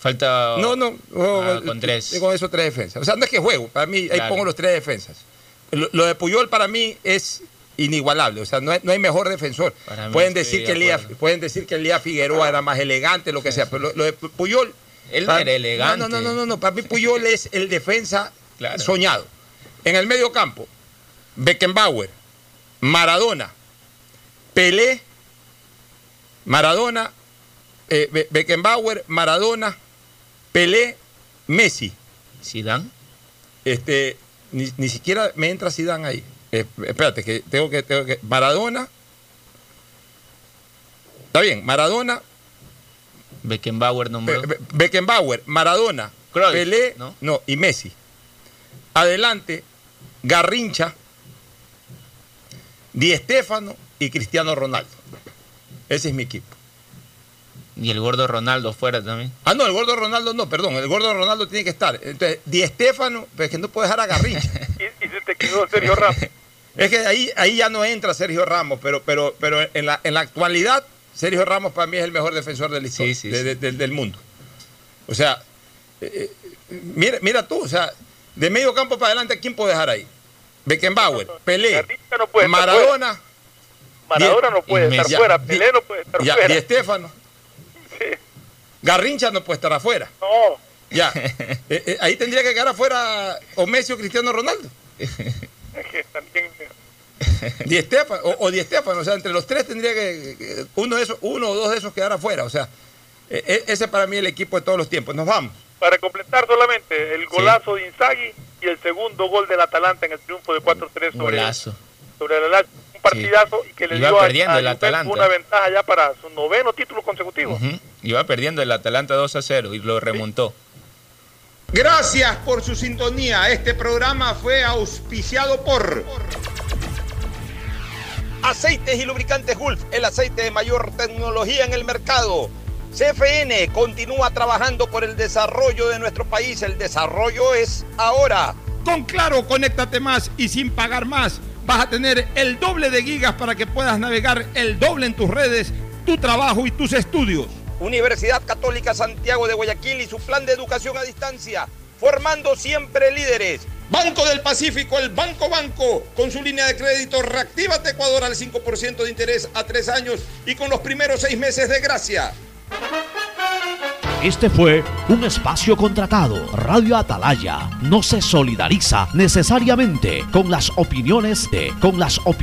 Falta. No, no. oh, Ah, con tres. Con esos tres defensas. O sea, no es que juego. Para mí, ahí pongo los tres defensas. Lo, lo de Puyol para mí es inigualable. O sea, no hay, no hay mejor defensor. Pueden decir, de que acuerdo. pueden decir que Elías Figueroa era más elegante, lo que sea. Pero lo, lo de Puyol. Él para- era elegante. No, no, no, no, no. Para mí, Puyol es el defensa soñado. En el medio campo, Beckenbauer, Maradona, Pelé, Maradona, eh, Be- Beckenbauer, Maradona, Pelé, Messi. ¿Zidane? Este, ni, ni siquiera me entra Zidane ahí. Eh, espérate, que tengo, que tengo que. Maradona. Está bien, Maradona, Beckenbauer nombró. Be- Be- Beckenbauer, Maradona, Cruyff, Pelé, ¿no? ¿no? y Messi. Adelante, Garrincha, Di Stéfano y Cristiano Ronaldo. Ese es mi equipo. Y el gordo Ronaldo fuera también. Ah, no, el gordo Ronaldo no, perdón, el gordo Ronaldo tiene que estar. Entonces, Di Stéfano, pero es que no puede dejar a Garrincha. Y, y se te quedó Sergio Ramos. es que ahí, ahí ya no entra Sergio Ramos, pero, pero, pero en, la, en la actualidad, Sergio Ramos para mí es el mejor defensor del, histo- de- de- del- del mundo. O sea, eh, eh, mira, mira tú, o sea, de medio campo para adelante, ¿a quién puede dejar ahí? Beckenbauer, Pelé, no puede Maradona. Maradona no puede estar fuera, Pelé no puede estar ya, fuera. Di Stéfano. Garrincha no puede estar afuera. No. Ya. Eh, eh, ahí tendría que quedar afuera o Messi o Cristiano Ronaldo. Es que también Di o, o Di o sea, entre los tres tendría que, uno de esos, uno o dos de esos quedar afuera. O sea, eh, ese para mí es el equipo de todos los tiempos. Nos vamos. para completar solamente el golazo de Inzaghi y el segundo gol del Atalanta en el triunfo de 4-3 sobre, sobre el Lazio. Partidazo y que le Iba dio perdiendo a el Atalanta. una ventaja ya para su noveno título consecutivo. Ujú. Iba perdiendo el Atalanta 2 a 0 y lo remontó. Gracias por su sintonía. Este programa fue auspiciado por Aceites y lubricantes Gulf, el aceite de mayor tecnología en el mercado. CFN continúa trabajando por el desarrollo de nuestro país. El desarrollo es ahora. Con Claro, conéctate más y sin pagar más. Vas a tener el doble de gigas para que puedas navegar el doble en tus redes, tu trabajo y tus estudios. Universidad Católica Santiago de Guayaquil y su plan de educación a distancia, formando siempre líderes. Banco del Pacífico, el Banco Banco, con su línea de crédito Reactívate Ecuador al 5% de interés a tres años y con los primeros seis meses de gracia. Este fue un espacio contratado. Radio Atalaya no se solidariza necesariamente con las opiniones de, con las opiniones